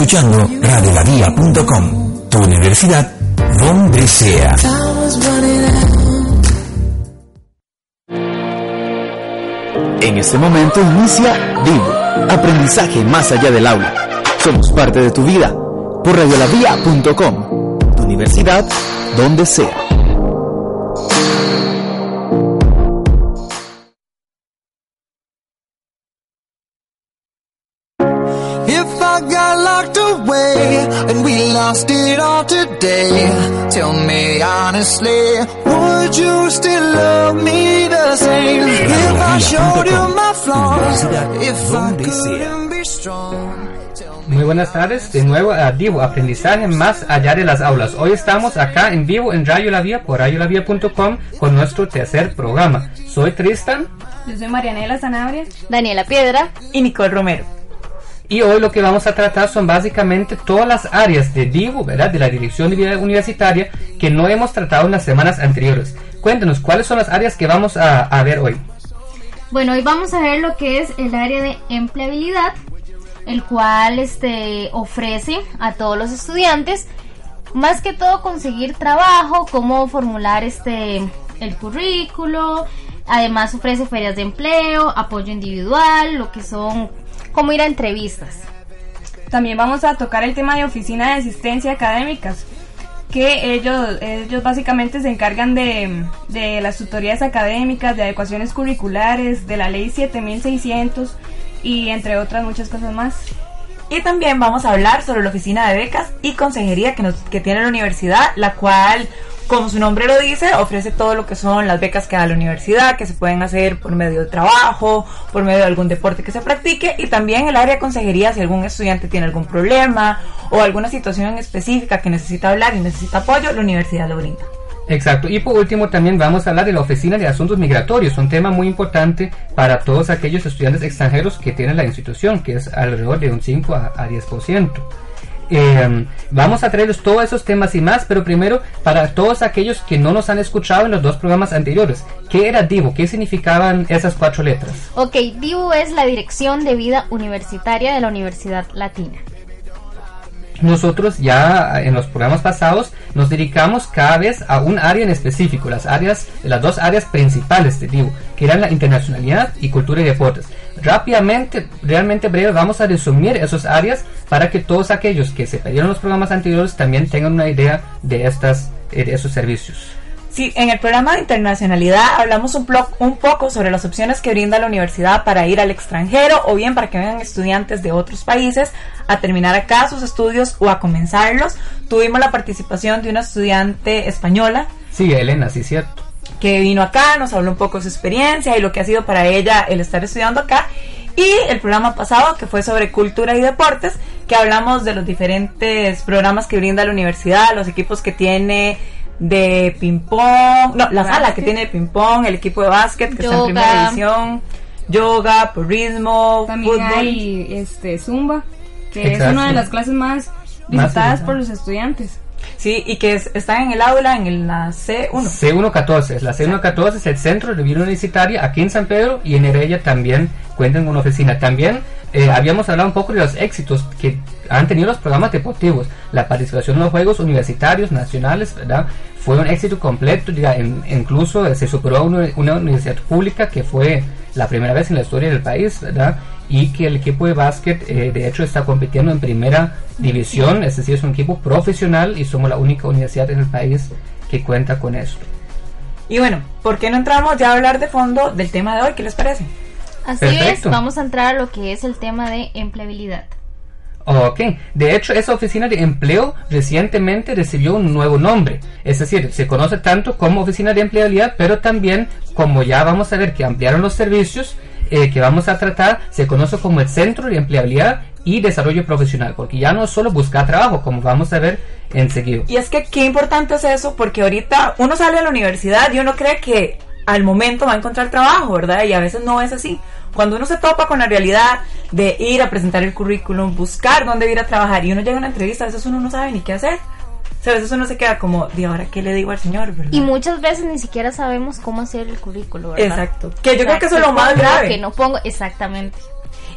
Escuchando radiolavia.com, tu universidad donde sea. En este momento inicia Vivo, aprendizaje más allá del aula. Somos parte de tu vida por radiolavia.com, tu universidad donde sea. Buenas tardes, de nuevo a Divo, aprendizaje más allá de las aulas. Hoy estamos acá en vivo en Radio La Vía por radiolavía.com con nuestro tercer programa. Soy Tristan Yo soy Marianela Sanabria. Daniela Piedra Y Nicole Romero. y hoy lo que vamos a tratar son básicamente todas las áreas de Divo, ¿verdad? De la Dirección de Vida Universitaria que no hemos tratado en las semanas anteriores. Cuéntanos, ¿cuáles son las áreas que vamos a, a ver hoy? Bueno, hoy vamos a ver lo que es el área de empleabilidad, el cual este, ofrece a todos los estudiantes, más que todo conseguir trabajo, cómo formular este, el currículo, además ofrece ferias de empleo, apoyo individual, lo que son, cómo ir a entrevistas. También vamos a tocar el tema de oficina de asistencia académicas, que ellos, ellos básicamente se encargan de, de las tutorías académicas, de adecuaciones curriculares, de la ley 7600 y entre otras muchas cosas más. Y también vamos a hablar sobre la oficina de becas y consejería que, nos, que tiene la universidad, la cual como su nombre lo dice, ofrece todo lo que son las becas que da la universidad, que se pueden hacer por medio de trabajo, por medio de algún deporte que se practique y también el área de consejería si algún estudiante tiene algún problema o alguna situación específica que necesita hablar y necesita apoyo, la universidad lo brinda. Exacto. Y por último también vamos a hablar de la Oficina de Asuntos Migratorios, un tema muy importante para todos aquellos estudiantes extranjeros que tiene la institución, que es alrededor de un 5 a, a 10%. Eh, vamos a traerles todos esos temas y más, pero primero, para todos aquellos que no nos han escuchado en los dos programas anteriores, ¿qué era DIVO? ¿Qué significaban esas cuatro letras? Ok, DIU es la Dirección de Vida Universitaria de la Universidad Latina. Nosotros ya en los programas pasados nos dedicamos cada vez a un área en específico, las áreas, las dos áreas principales de DIVO, que eran la internacionalidad y cultura y deportes. Rápidamente, realmente breve, vamos a resumir esas áreas para que todos aquellos que se perdieron los programas anteriores también tengan una idea de estas, eh, de esos servicios. Sí, en el programa de internacionalidad hablamos un, plo- un poco sobre las opciones que brinda la universidad para ir al extranjero o bien para que vengan estudiantes de otros países a terminar acá sus estudios o a comenzarlos. Tuvimos la participación de una estudiante española Sí, Elena, sí, cierto. que vino acá, nos habló un poco de su experiencia y lo que ha sido para ella el estar estudiando acá. Y el programa pasado, que fue sobre cultura y deportes, que hablamos de los diferentes programas que brinda la universidad, los equipos que tiene de ping-pong, no, la sala que tiene de ping-pong, el equipo de básquet que está en Yoga. primera división, yoga, También fútbol. hay este Zumba, que Exacto. es una de las clases más visitadas visitada. por los estudiantes. Sí, y que es- están en el aula, en el- la C1. C114, es la C114 es el Centro de Vida Universitaria aquí en San Pedro y en Heredia también cuentan con una oficina. También eh, habíamos hablado un poco de los éxitos que han tenido los programas deportivos. La participación en los Juegos Universitarios Nacionales, ¿verdad? Fue un éxito completo, diga, en- incluso eh, se superó a una, una universidad pública que fue la primera vez en la historia del país, ¿verdad? Y que el equipo de básquet, eh, de hecho, está compitiendo en primera división, es decir, es un equipo profesional y somos la única universidad en el país que cuenta con esto. Y bueno, ¿por qué no entramos ya a hablar de fondo del tema de hoy? ¿Qué les parece? Así Perfecto. es, vamos a entrar a lo que es el tema de empleabilidad. Ok, de hecho esa oficina de empleo recientemente recibió un nuevo nombre, es decir, se conoce tanto como oficina de empleabilidad, pero también como ya vamos a ver que ampliaron los servicios eh, que vamos a tratar, se conoce como el Centro de Empleabilidad y Desarrollo Profesional, porque ya no es solo buscar trabajo, como vamos a ver enseguida. Y es que qué importante es eso, porque ahorita uno sale a la universidad y uno cree que al momento va a encontrar trabajo, ¿verdad? Y a veces no es así. Cuando uno se topa con la realidad de ir a presentar el currículum, buscar dónde ir a trabajar y uno llega a una entrevista, a veces uno no sabe ni qué hacer. O sea, a veces uno se queda como, ¿de ahora qué le digo al señor? ¿verdad? Y muchas veces ni siquiera sabemos cómo hacer el currículo, ¿verdad? Exacto. Que yo O sea, creo que eso es lo más grave. Que no pongo, exactamente.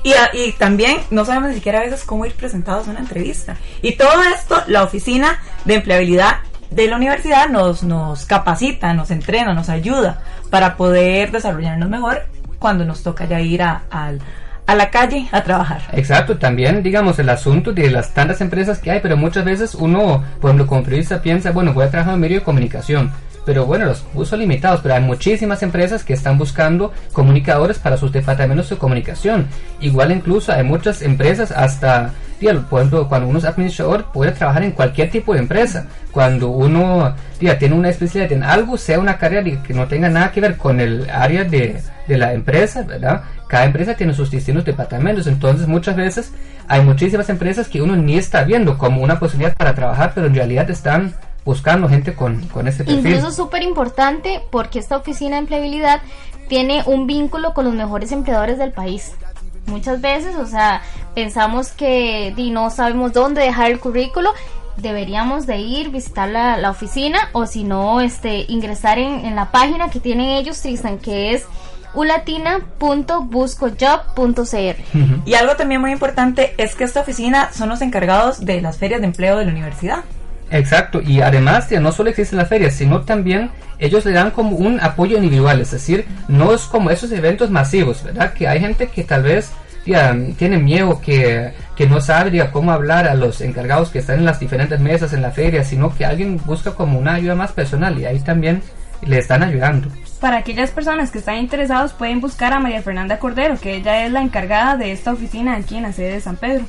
Y, y también no sabemos ni siquiera a veces cómo ir presentados a una entrevista. Y todo esto, la oficina de empleabilidad de la universidad nos, nos capacita, nos entrena, nos ayuda para poder desarrollarnos mejor cuando nos toca ya ir a, al- a la calle a trabajar. Exacto, también digamos el asunto de las tantas empresas que hay, pero muchas veces uno, por ejemplo, como periodista piensa, bueno, voy a trabajar en medio de comunicación, pero bueno, los usos limitados, pero hay muchísimas empresas que están buscando comunicadores para sus departamentos de comunicación. Igual incluso hay muchas empresas hasta, diga, por ejemplo, cuando uno es administrador puede trabajar en cualquier tipo de empresa. Cuando uno tiene una especialidad en algo, sea una carrera que no tenga nada que ver con el área de, de la empresa, ¿verdad? Cada empresa tiene sus distintos departamentos, entonces muchas veces hay muchísimas empresas que uno ni está viendo como una posibilidad para trabajar, pero en realidad están buscando gente con, con ese perfil. Incluso es súper importante porque esta oficina de empleabilidad tiene un vínculo con los mejores empleadores del país. Muchas veces, o sea, pensamos que di, no sabemos dónde dejar el currículo, deberíamos de ir, visitar la, la oficina o si no, este, ingresar en, en la página que tienen ellos, Tristan, que es ulatina.buscojob.cr. Y algo también muy importante es que esta oficina son los encargados de las ferias de empleo de la universidad. Exacto, y además ya no solo existen las ferias, sino también ellos le dan como un apoyo individual, es decir, no es como esos eventos masivos, ¿verdad? Que hay gente que tal vez ya, tiene miedo, que, que no sabe ya, cómo hablar a los encargados que están en las diferentes mesas en la feria, sino que alguien busca como una ayuda más personal y ahí también le están ayudando. Para aquellas personas que están interesados pueden buscar a María Fernanda Cordero, que ella es la encargada de esta oficina aquí en la sede de San Pedro.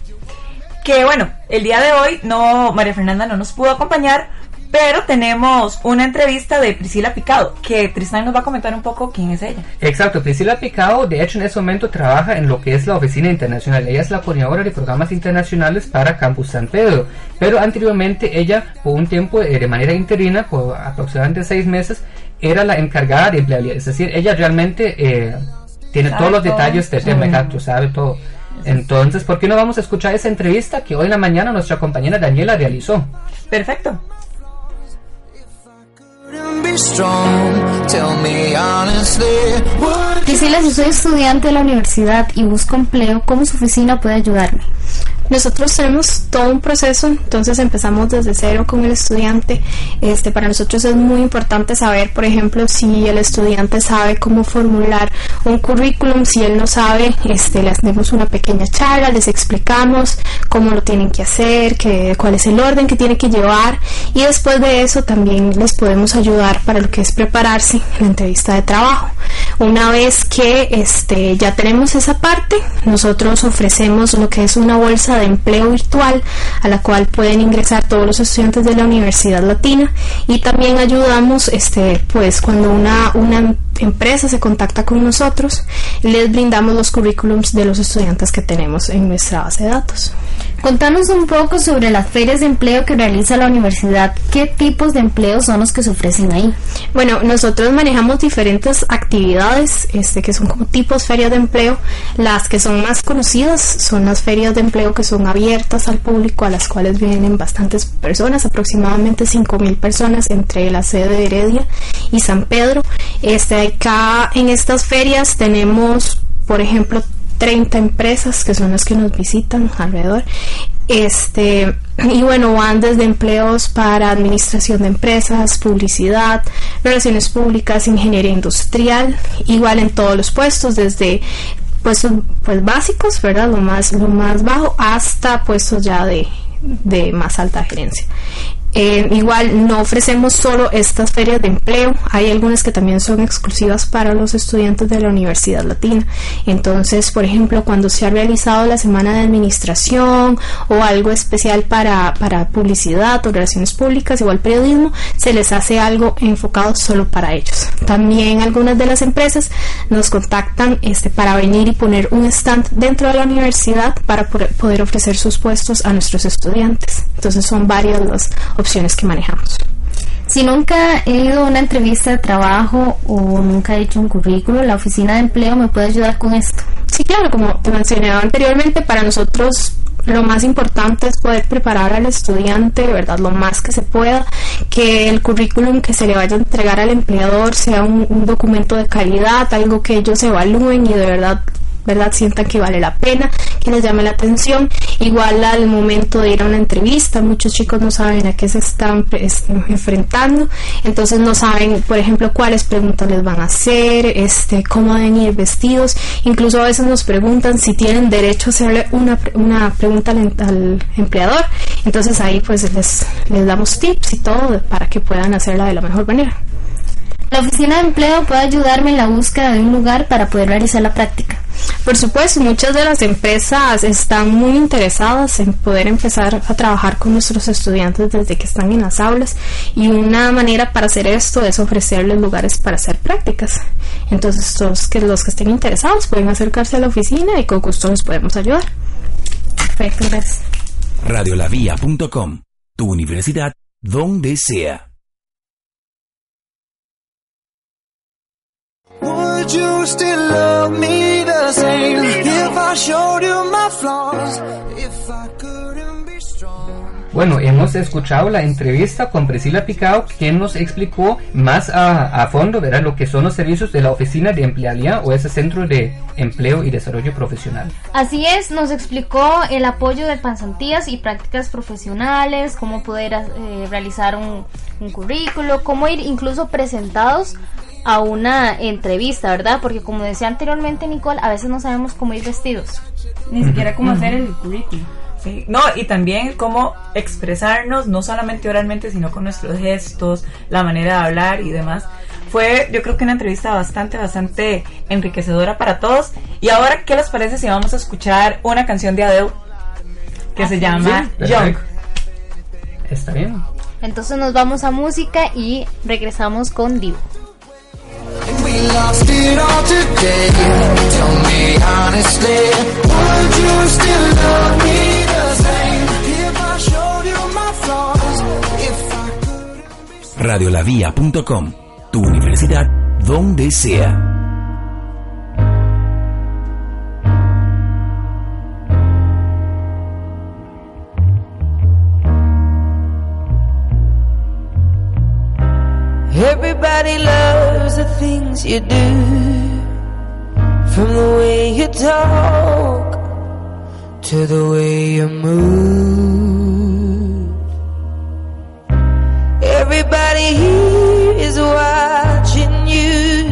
Que bueno, el día de hoy no María Fernanda no nos pudo acompañar Pero tenemos una entrevista de Priscila Picado, que Tristan nos va a comentar un poco quién es ella. Exacto, Priscila Picao, de hecho en ese momento trabaja en lo que es la oficina internacional. Ella es la coordinadora de programas internacionales para Campus San Pedro. Pero anteriormente ella, por un tiempo, eh, de manera interina, por aproximadamente seis meses, era la encargada de empleabilidad. Es decir, ella realmente eh, tiene todos los todo. detalles del tema, exacto, sabe todo. Entonces, ¿por qué no vamos a escuchar esa entrevista que hoy en la mañana nuestra compañera Daniela realizó? Perfecto. Priscila, si soy estudiante de la universidad y busco empleo, ¿cómo su oficina puede ayudarme? Nosotros tenemos todo un proceso, entonces empezamos desde cero con el estudiante. Este, para nosotros es muy importante saber, por ejemplo, si el estudiante sabe cómo formular un currículum, si él no sabe, este, le hacemos una pequeña charla, les explicamos cómo lo tienen que hacer, que, cuál es el orden que tiene que llevar y después de eso también les podemos ayudar para lo que es prepararse la entrevista de trabajo. Una vez que este, ya tenemos esa parte, nosotros ofrecemos lo que es una bolsa de empleo virtual a la cual pueden ingresar todos los estudiantes de la Universidad Latina y también ayudamos este, pues cuando una, una empresa se contacta con nosotros, les brindamos los currículums de los estudiantes que tenemos en nuestra base de datos. Contanos un poco sobre las ferias de empleo que realiza la universidad. ¿Qué tipos de empleos son los que se ofrecen ahí? Bueno, nosotros manejamos diferentes actividades este, que son como tipos ferias de empleo. Las que son más conocidas son las ferias de empleo que son abiertas al público, a las cuales vienen bastantes personas, aproximadamente 5.000 personas entre la sede de Heredia y San Pedro. Este, acá en estas ferias tenemos, por ejemplo, 30 empresas que son las que nos visitan alrededor. Este, y bueno, van desde empleos para administración de empresas, publicidad, relaciones públicas, ingeniería industrial, igual en todos los puestos, desde puestos pues básicos, ¿verdad? Lo más, lo más bajo, hasta puestos ya de, de más alta gerencia. Eh, igual no ofrecemos solo estas ferias de empleo, hay algunas que también son exclusivas para los estudiantes de la Universidad Latina. Entonces, por ejemplo, cuando se ha realizado la semana de administración o algo especial para, para publicidad o relaciones públicas, igual periodismo, se les hace algo enfocado solo para ellos. También algunas de las empresas nos contactan este, para venir y poner un stand dentro de la universidad para poder ofrecer sus puestos a nuestros estudiantes. Entonces son varias las opciones que manejamos. Si nunca he ido a una entrevista de trabajo o nunca he hecho un currículo, la oficina de empleo me puede ayudar con esto. Sí, claro, como te mencionaba anteriormente, para nosotros lo más importante es poder preparar al estudiante, ¿verdad? Lo más que se pueda, que el currículum que se le vaya a entregar al empleador sea un, un documento de calidad, algo que ellos evalúen y de verdad verdad sientan que vale la pena, que les llame la atención. Igual al momento de ir a una entrevista, muchos chicos no saben a qué se están este, enfrentando, entonces no saben, por ejemplo, cuáles preguntas les van a hacer, este, cómo deben ir vestidos, incluso a veces nos preguntan si tienen derecho a hacerle una, una pregunta al, al empleador, entonces ahí pues les, les damos tips y todo para que puedan hacerla de la mejor manera. La oficina de empleo puede ayudarme en la búsqueda de un lugar para poder realizar la práctica. Por supuesto, muchas de las empresas están muy interesadas en poder empezar a trabajar con nuestros estudiantes desde que están en las aulas y una manera para hacer esto es ofrecerles lugares para hacer prácticas. Entonces, todos que los que estén interesados pueden acercarse a la oficina y con gusto les podemos ayudar. Perfecto, gracias. Radiolavia.com, tu universidad donde sea. Would you still love me the same if I showed you my flaws? If I couldn't be strong. Bueno, hemos escuchado la entrevista con Priscila Picao, quien nos explicó más a, a fondo ¿verdad? lo que son los servicios de la Oficina de Empleabilidad o ese Centro de Empleo y Desarrollo Profesional. Así es, nos explicó el apoyo de pasantías y prácticas profesionales, cómo poder eh, realizar un, un currículo, cómo ir incluso presentados a una entrevista, ¿verdad? Porque como decía anteriormente Nicole, a veces no sabemos cómo ir vestidos. Ni siquiera cómo hacer el currículum. Sí, no, y también cómo expresarnos, no solamente oralmente, sino con nuestros gestos, la manera de hablar y demás. Fue, yo creo que una entrevista bastante, bastante enriquecedora para todos. Y ahora, ¿qué les parece si vamos a escuchar una canción de Adele que se ah, llama Young? Está bien. Entonces nos vamos a música y regresamos con Divo. Radiolavía.com, tu universidad donde sea. Everybody loves the things you do. From the way you talk To the way you move. Everybody here is watching you.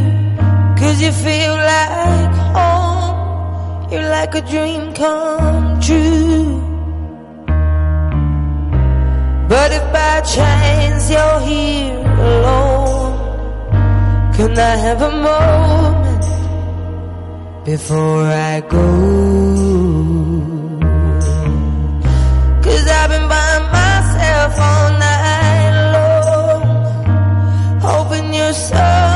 Cause you feel like home. You're like a dream come true. But if by chance when I have a moment before I go. Cause I've been by myself all night long, hoping you're so.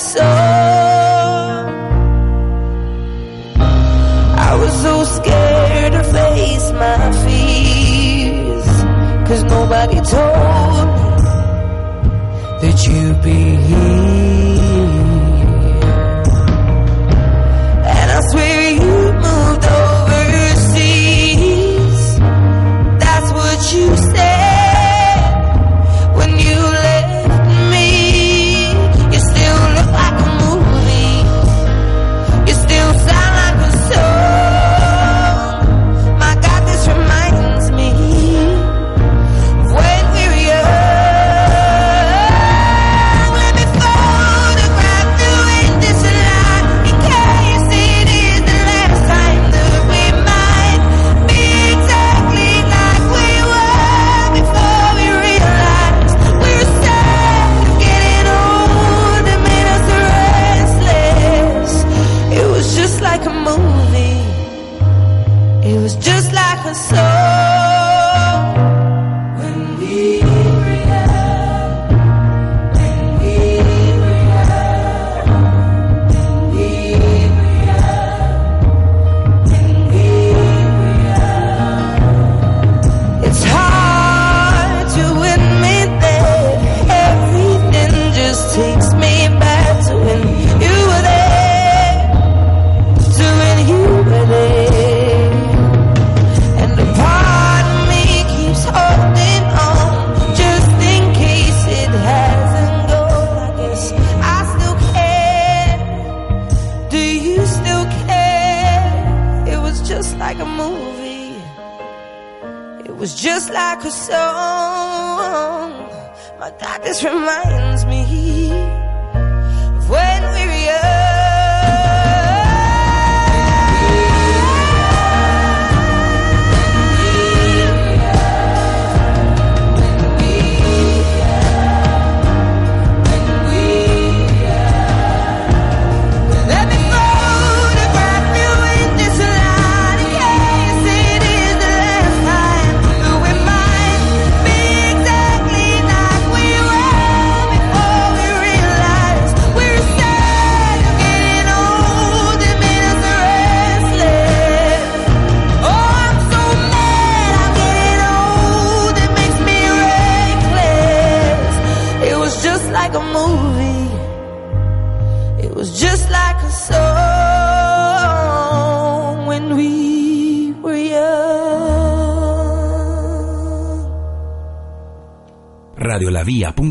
so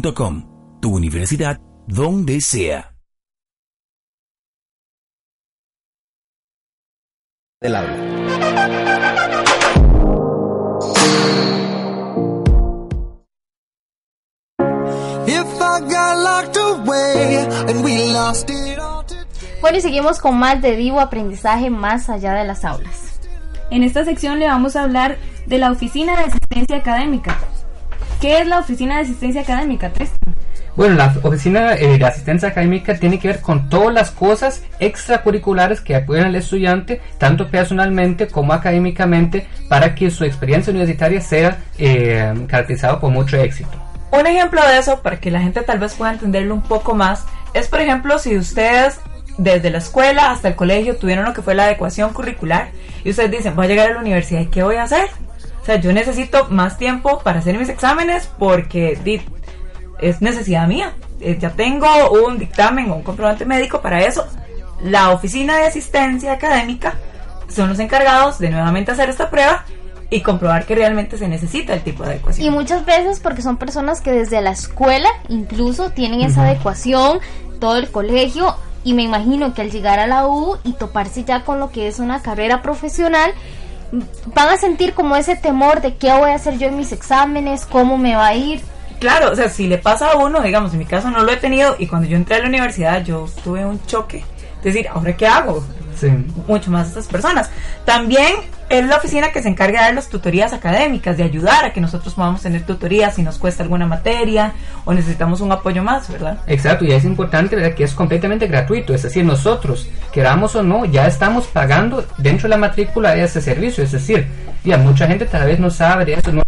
tu universidad donde sea. Del aula. Bueno, y seguimos con más de Divo Aprendizaje más allá de las aulas. En esta sección le vamos a hablar de la Oficina de Asistencia Académica, ¿Qué es la Oficina de Asistencia Académica, Tristan? Bueno, la oficina eh, de asistencia académica tiene que ver con todas las cosas extracurriculares que apoyan al estudiante, tanto personalmente como académicamente, para que su experiencia universitaria sea eh, caracterizada por mucho éxito. Un ejemplo de eso, para que la gente tal vez pueda entenderlo un poco más, es por ejemplo si ustedes desde la escuela hasta el colegio tuvieron lo que fue la adecuación curricular y ustedes dicen, voy a llegar a la universidad, ¿y qué voy a hacer? O sea, yo necesito más tiempo para hacer mis exámenes porque es necesidad mía. Eh, ya tengo un dictamen o un comprobante médico para eso. La oficina de asistencia académica son los encargados de nuevamente hacer esta prueba y comprobar que realmente se necesita el tipo de adecuación. Y muchas veces porque son personas que desde la escuela incluso tienen esa adecuación, todo el colegio, y me imagino que al llegar a la U y toparse ya con lo que es una carrera profesional, van a sentir como ese temor de qué voy a hacer yo en mis exámenes, cómo me va a ir. Claro, o sea, si le pasa a uno, digamos, en mi caso no lo he tenido y cuando yo entré a la universidad yo tuve un choque. Es decir, ¿ahora qué hago? Sí. Mucho más a estas personas. También es la oficina que se encarga de dar las tutorías académicas, de ayudar a que nosotros podamos tener tutorías si nos cuesta alguna materia o necesitamos un apoyo más, ¿verdad? Exacto, y es importante ¿verdad? que es completamente gratuito, es decir, nosotros, queramos o no, ya estamos pagando dentro de la matrícula de ese servicio, es decir, ya mucha gente tal vez no sabe de eso, no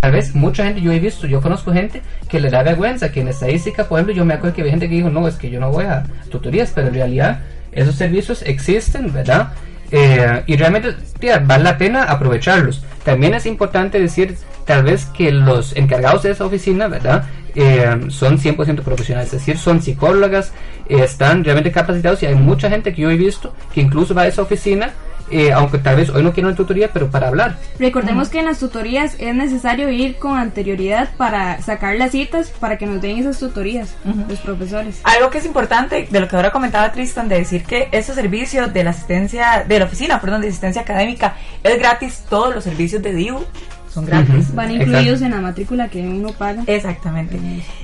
tal vez mucha gente, yo he visto, yo conozco gente que le da vergüenza, que en estadística, por ejemplo, yo me acuerdo que había gente que dijo, no, es que yo no voy a tutorías, pero en realidad esos servicios existen, ¿verdad? Eh, y realmente tía, vale la pena aprovecharlos. También es importante decir, tal vez que los encargados de esa oficina, ¿verdad? Eh, son 100% profesionales, es decir, son psicólogas, eh, están realmente capacitados y hay mucha gente que yo he visto que incluso va a esa oficina, eh, aunque tal vez hoy no quiera una tutoría, pero para hablar. Recordemos que en las tutorías es necesario ir con anterioridad para sacar las citas para que nos den esas tutorías los profesores. Algo que es importante de lo que ahora comentaba Tristan, de decir que ese servicio de la asistencia, de la oficina, perdón, de asistencia académica es gratis, todos los servicios de DIU son gratis. Van incluidos en la matrícula que uno paga. Exactamente.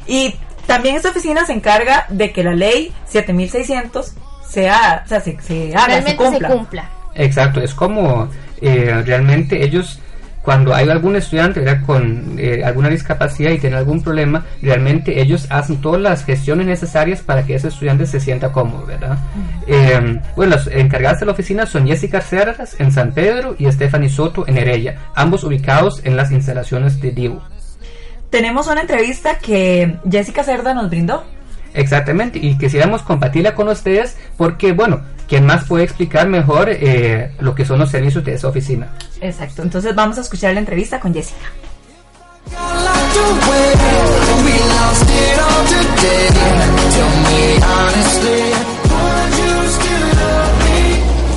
Y también esta oficina se encarga de que la ley 7600 sea, o sea, se, se haga, se Realmente cumpla. se cumpla. Exacto, es como eh, realmente ellos, cuando hay algún estudiante ¿verdad? con eh, alguna discapacidad y tiene algún problema, realmente ellos hacen todas las gestiones necesarias para que ese estudiante se sienta cómodo, ¿verdad? Eh, bueno, las encargadas de la oficina son Jessica Cerdas en San Pedro y Stephanie Soto en Heredia, ambos ubicados en las instalaciones de DIU. Tenemos una entrevista que Jessica Cerda nos brindó. Exactamente, y quisiéramos compartirla con ustedes porque, bueno, ¿quién más puede explicar mejor eh, lo que son los servicios de esa oficina? Exacto, entonces vamos a escuchar la entrevista con Jessica.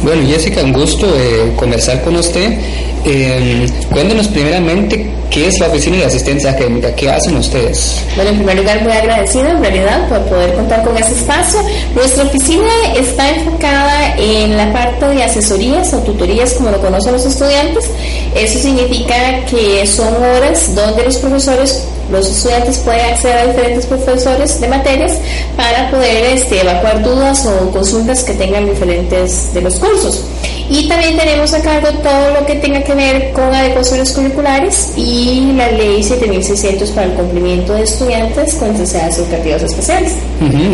Bueno, Jessica, un gusto eh, conversar con usted. Eh, cuéntenos primeramente qué es la Oficina de Asistencia Académica, qué hacen ustedes. Bueno, en primer lugar, muy agradecida en realidad por poder contar con este espacio. Nuestra oficina está enfocada en la parte de asesorías o tutorías, como lo conocen los estudiantes. Eso significa que son horas donde los profesores, los estudiantes pueden acceder a diferentes profesores de materias para poder este, evacuar dudas o consultas que tengan diferentes de los cursos. Y también tenemos a cargo todo lo que tenga que ver con adecuaciones curriculares y la ley 7600 para el cumplimiento de estudiantes con necesidades educativas especiales.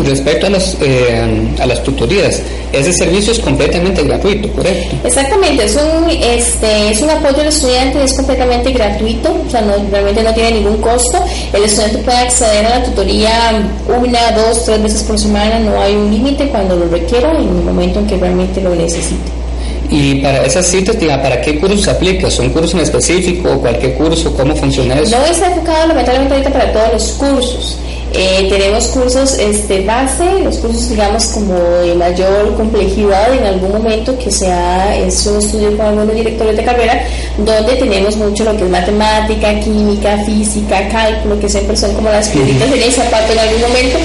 Respecto a las, eh, a las tutorías, ese servicio es completamente gratuito, ¿correcto? Exactamente, es un, este, es un apoyo al estudiante y es completamente gratuito, o sea, no, realmente no tiene ningún costo. El estudiante puede acceder a la tutoría una, dos, tres veces por semana, no hay un límite cuando lo requiera y en el momento en que realmente lo necesite. Y para esas citas, diga, ¿para qué cursos se aplica? ¿Son cursos en específico o cualquier curso? ¿Cómo funciona eso? No está enfocado lamentablemente ahorita para todos los cursos. Eh, tenemos cursos este, base, los cursos digamos como de mayor complejidad en algún momento que se ha hecho un estudio con algunos directores de carrera, donde tenemos mucho lo que es matemática, química, física, cálculo, que siempre son como las piedritas en el zapato en algún momento.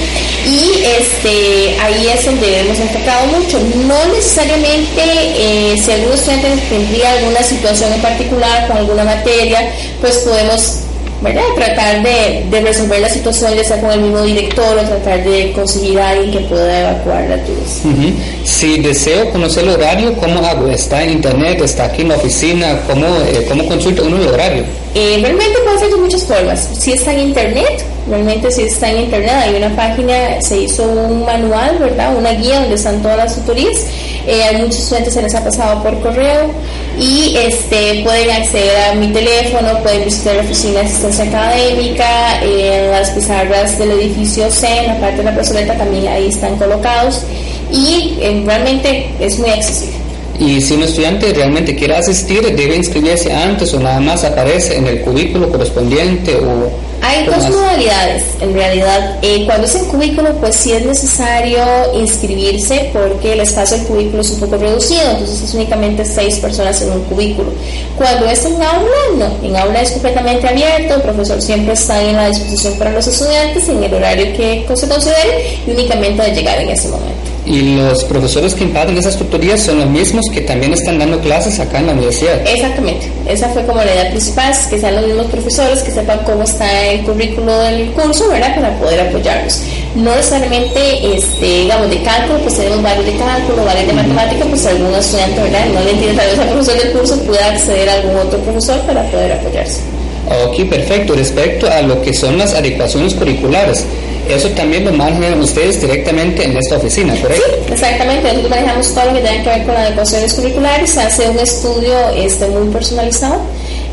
Y este, ahí es donde hemos enfocado mucho. No necesariamente eh, si algún estudiante tendría alguna situación en particular con alguna materia, pues podemos ¿verdad? tratar de, resolver la situación ya sea con el mismo director o tratar de conseguir a alguien que pueda evacuar la dudas. Ujú. Si deseo conocer el horario, ¿cómo hago? ¿Está en internet? ¿Está aquí en la oficina? ¿Cómo, eh, cómo consulta uno el horario? Eh, realmente puede ser de muchas formas. Si está en internet, realmente si está en internet, hay una página, se hizo un manual, ¿verdad? Una guía donde están todas las tutorías. Eh, muchos estudiantes se les ha pasado por correo y este pueden acceder a mi teléfono, pueden visitar la oficina de asistencia académica, eh, las pizarras del edificio C, en la parte de la plazoleta también ahí están colocados y eh, realmente es muy accesible. Y si un estudiante realmente quiere asistir, ¿debe inscribirse antes o nada más aparece en el cubículo correspondiente? O, Hay ¿cómo dos es? modalidades, en realidad. Eh, cuando es en cubículo, pues sí es necesario inscribirse porque el espacio del cubículo es un poco reducido, entonces es únicamente seis personas en un cubículo. Cuando es en aula, no. En aula es completamente abierto, el profesor siempre está en la disposición para los estudiantes en el horario que se considere y únicamente de llegar en ese momento. Y los profesores que imparten esas tutorías son los mismos que también están dando clases acá en la universidad. Exactamente, esa fue como la idea principal, que sean los mismos profesores que sepan cómo está el currículo del curso, ¿verdad? Para poder apoyarlos. No necesariamente, este, digamos, de cálculo, pues tenemos varios de cálculo, varios de matemática, pues algún estudiante, ¿verdad? No le entiende tal vez al profesor del curso, pueda acceder a algún otro profesor para poder apoyarse. Ok, perfecto. Respecto a lo que son las adecuaciones curriculares, eso también lo manejan ustedes directamente en esta oficina, ¿correcto? Exactamente, nosotros manejamos todo lo que tenga que ver con adecuaciones curriculares, se hace un estudio este, muy personalizado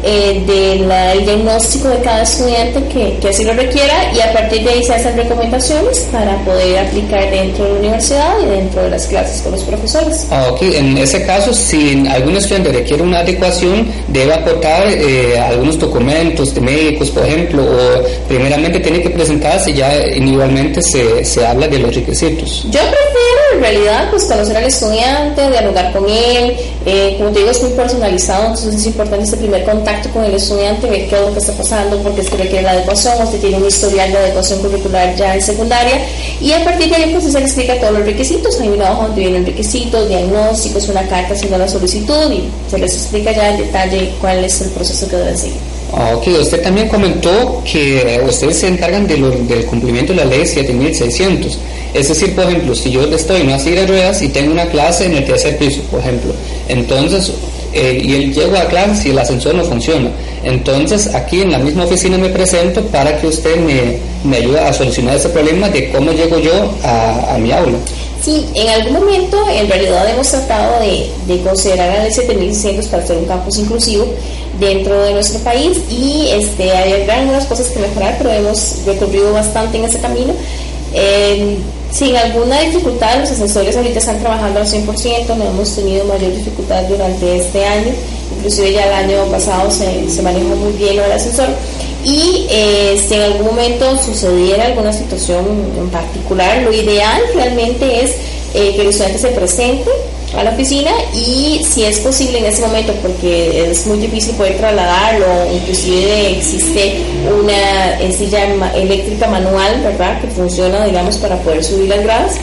eh, del diagnóstico de cada estudiante que, que así lo requiera y a partir de ahí se hacen recomendaciones para poder aplicar dentro de la universidad y dentro de las clases con los profesores. Ah, ok, en ese caso, si algún estudiante requiere una adecuación, debe aportar eh, algunos documentos de médicos, por ejemplo, o primeramente tiene que presentarse, ya individualmente se, se habla de los requisitos. Yo prefiero realidad pues conocer al estudiante, dialogar con él, eh, como te digo es muy personalizado, entonces es importante este primer contacto con el estudiante, ver qué es lo que está pasando, porque es que requiere la adecuación, o si tiene un historial de adecuación curricular ya en secundaria, y a partir de ahí pues se explica todos los requisitos, hay una hoja donde vienen requisitos, diagnósticos, una carta haciendo la solicitud y se les explica ya en detalle cuál es el proceso que deben seguir. Ah, Ok, usted también comentó que ustedes se encargan de lo- del cumplimiento de la ley 7600. Es decir, por ejemplo, si yo estoy en una silla de ruedas y tengo una clase en el tercer piso, por ejemplo, entonces, eh, y él llego a clase y el ascensor no funciona, entonces aquí en la misma oficina me presento para que usted me, me ayude a solucionar ese problema de cómo llego yo a, a mi aula. Sí, en algún momento en realidad hemos tratado de, de considerar a la 7600 para hacer un campus inclusivo dentro de nuestro país y este, hay algunas cosas que mejorar, pero hemos recorrido bastante en ese camino. Eh, sin alguna dificultad, los asesores ahorita están trabajando al 100%, no hemos tenido mayor dificultad durante este año, inclusive ya el año pasado se, se manejó muy bien del asesor. Y eh, si en algún momento sucediera alguna situación en particular, lo ideal realmente es eh, que el estudiante se presente a la oficina y si es posible en ese momento, porque es muy difícil poder trasladarlo, inclusive existe una silla eléctrica manual, ¿verdad?, que funciona, digamos, para poder subir las gradas.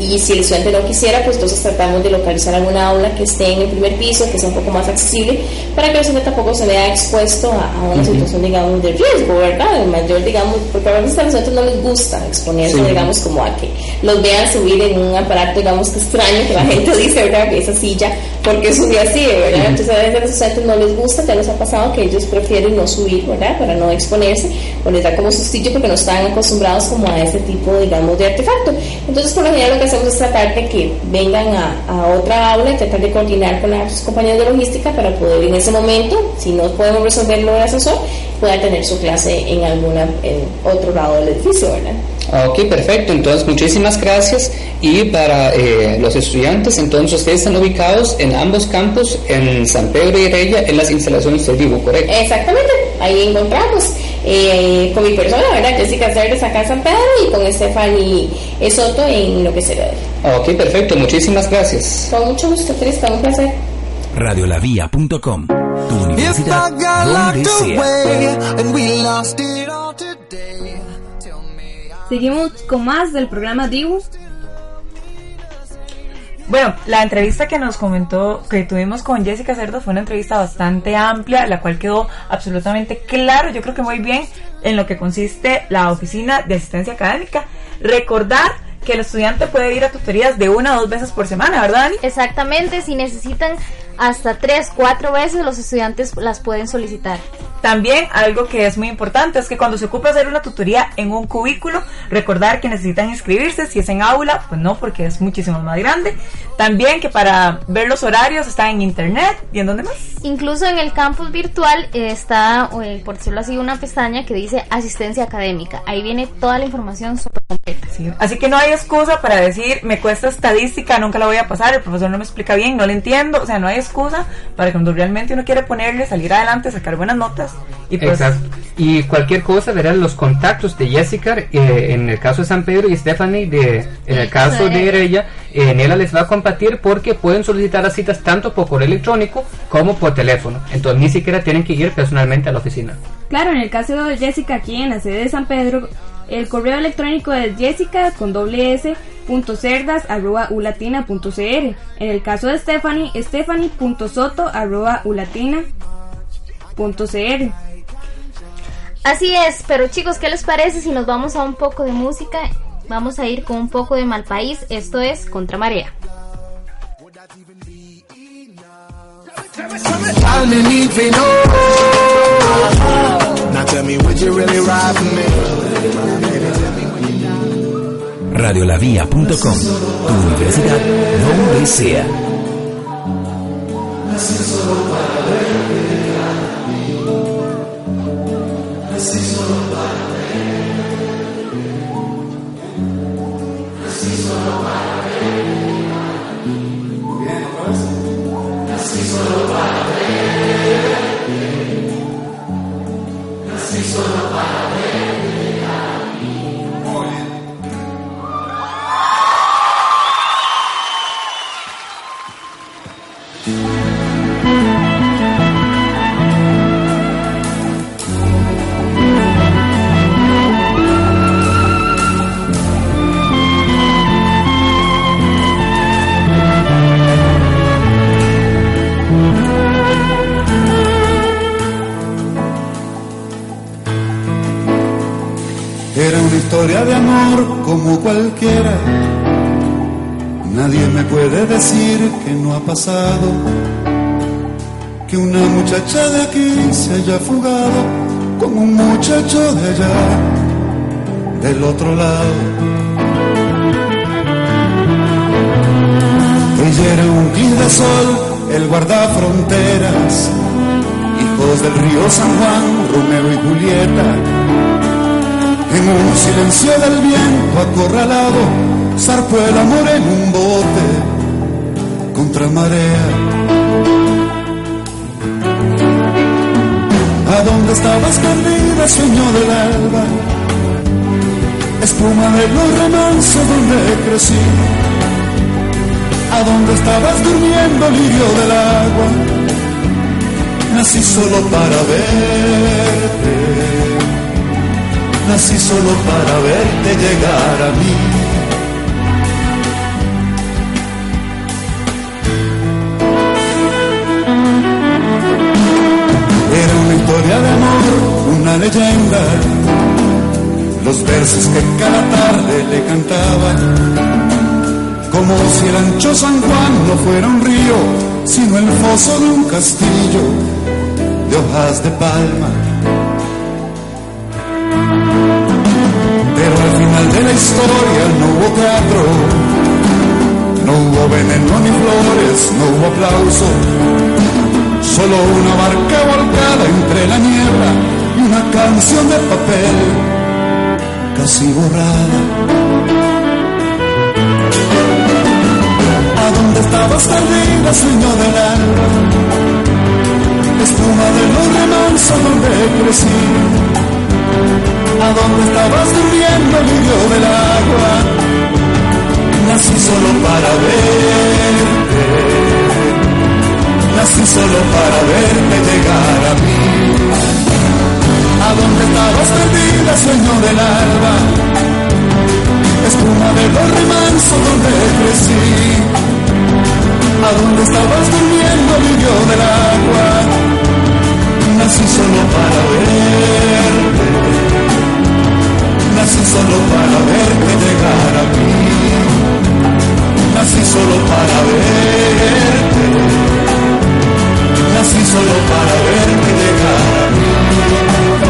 Y si el estudiante no quisiera, pues entonces tratamos de localizar alguna aula que esté en el primer piso, que sea un poco más accesible, para que el estudiante tampoco se vea expuesto a, a una Ujú. situación, digamos, de riesgo, ¿verdad? El mayor, digamos, porque a veces a los estudiantes no les gusta exponerse, Sí. digamos, como a que los vean subir en un aparato, digamos, que extraño, que la gente dice, ¿verdad? Que esa silla, porque día así, ¿verdad? Entonces a veces a los estudiantes no les gusta, ya les ha pasado que ellos prefieren no subir, ¿verdad? Para no exponerse, o les da como sustillo porque no están acostumbrados como a este tipo, digamos, de artefacto. Entonces, por lo general, lo que hacemos es tratar de que vengan a, a otra aula y tratar de coordinar con las compañías de logística para poder en ese momento, si no podemos resolver lo del asesor, pueda tener su clase en alguna, en otro lado del edificio, ¿verdad? Ok, perfecto. Entonces, muchísimas gracias. Y para eh, los estudiantes, entonces ustedes están ubicados en ambos campus, en San Pedro y Heredia, en las instalaciones del Vivo, ¿correcto? Exactamente, ahí encontramos. Eh, con mi persona, ¿verdad? Jessica Cerdes acá en San Pedro y con Stephanie Soto en lo que se debe. Ok, perfecto, muchísimas gracias. Con mucho gusto, Cristian, un placer. Radiolavia.com Tu universidad donde sea. Seguimos con más del programa Dibu. Bueno, la entrevista que nos comentó, que tuvimos con Jessica Cerdo fue una entrevista bastante amplia, la cual quedó absolutamente claro, yo creo que muy bien, en lo que consiste la oficina de asistencia académica. Recordar que el estudiante puede ir a tutorías de una o dos veces por semana, ¿verdad, Dani? Exactamente, si necesitan hasta tres, cuatro veces, los estudiantes las pueden solicitar. También algo que es muy importante es que cuando se ocupe hacer una tutoría en un cubículo, recordar que necesitan inscribirse, si es en aula, pues no, porque es muchísimo más grande. También que para ver los horarios está en internet y en dónde más. Incluso en el campus virtual eh, está, eh, por decirlo así, una pestaña que dice asistencia académica. Ahí viene toda la información súper completa. Sí, Así que no hay excusa para decir, me cuesta estadística, nunca la voy a pasar, el profesor no me explica bien, no le entiendo. O sea, no hay excusa para cuando realmente uno quiere ponerle, salir adelante, sacar buenas notas. Y pues, Exacto. Y cualquier cosa, verán los contactos de Jessica, eh, en el caso de San Pedro, y Stephanie, de, en el caso de Heredia, eh, Nela les va a compartir porque pueden solicitar las citas tanto por correo electrónico como por teléfono. Entonces ni siquiera tienen que ir personalmente a la oficina. Claro, en el caso de Jessica aquí en la sede de San Pedro, el correo electrónico es jessica con doble s punto cerdas arroba ulatina punto cr. En el caso de Stephanie, stephanie punto soto arroba ulatina punto cr. Así es, pero chicos, ¿qué les parece si nos vamos a un poco de música? Vamos a ir con un poco de Malpaís, esto es Contramarea. Now tell me, would you really ride for me? Radiolavia.com Tu universidad donde sea. Era puede decir que no ha pasado. Que una muchacha de aquí se haya fugado con un muchacho de allá, del otro lado. Ella era un clic de sol, el guardafronteras, hijos del río San Juan, Romeo y Julieta. En un silencio del viento acorralado, zarpó el amor en un bote contra marea. ¿A dónde estabas perdida, sueño del alba? Espuma de los remansos donde crecí. ¿A dónde estabas durmiendo, lirio del agua? Nací solo para verte nací solo para verte llegar a mí. Una leyenda, los versos que cada tarde le cantaba, como si el ancho San Juan no fuera un río, sino el foso de un castillo de hojas de palma. Pero al final de la historia no hubo teatro, no hubo veneno ni flores, no hubo aplauso, solo una barca volcada entre la niebla una canción de papel casi borrada. ¿A dónde estabas perdida, sueño del alma? Espuma de los remansos donde crecí ¿A dónde estabas durmiendo en medio del agua? Nací solo para verte. Nací solo para verte llegar a mí. ¿A dónde estabas perdida, sueño del alba? Espuma de los remansos donde crecí. ¿A dónde estabas durmiendo, lirio del agua? Nací solo para verte. Nací solo para verte llegar a mí. Nací solo para verte. Nací solo para verte llegar a mí.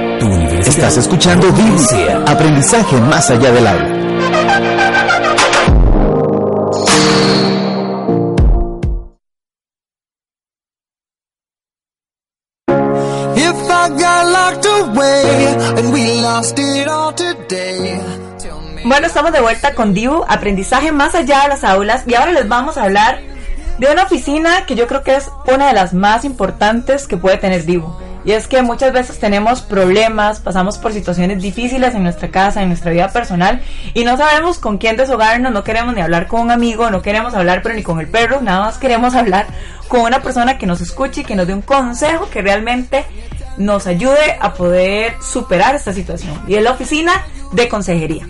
Tu universidad Estás escuchando sea. aprendizaje más allá del aula. If I got locked away and we lost it all today. Bueno, estamos de vuelta con Diu, aprendizaje más allá de las aulas y ahora les vamos a hablar de una oficina que yo creo que es una de las más importantes que puede tener Diu. Y es que muchas veces tenemos problemas, pasamos por situaciones difíciles en nuestra casa, en nuestra vida personal y no sabemos con quién deshogarnos, no queremos ni hablar con un amigo, no queremos hablar pero ni con el perro, nada más queremos hablar con una persona que nos escuche y que nos dé un consejo que realmente nos ayude a poder superar esta situación. Y es la oficina de consejería.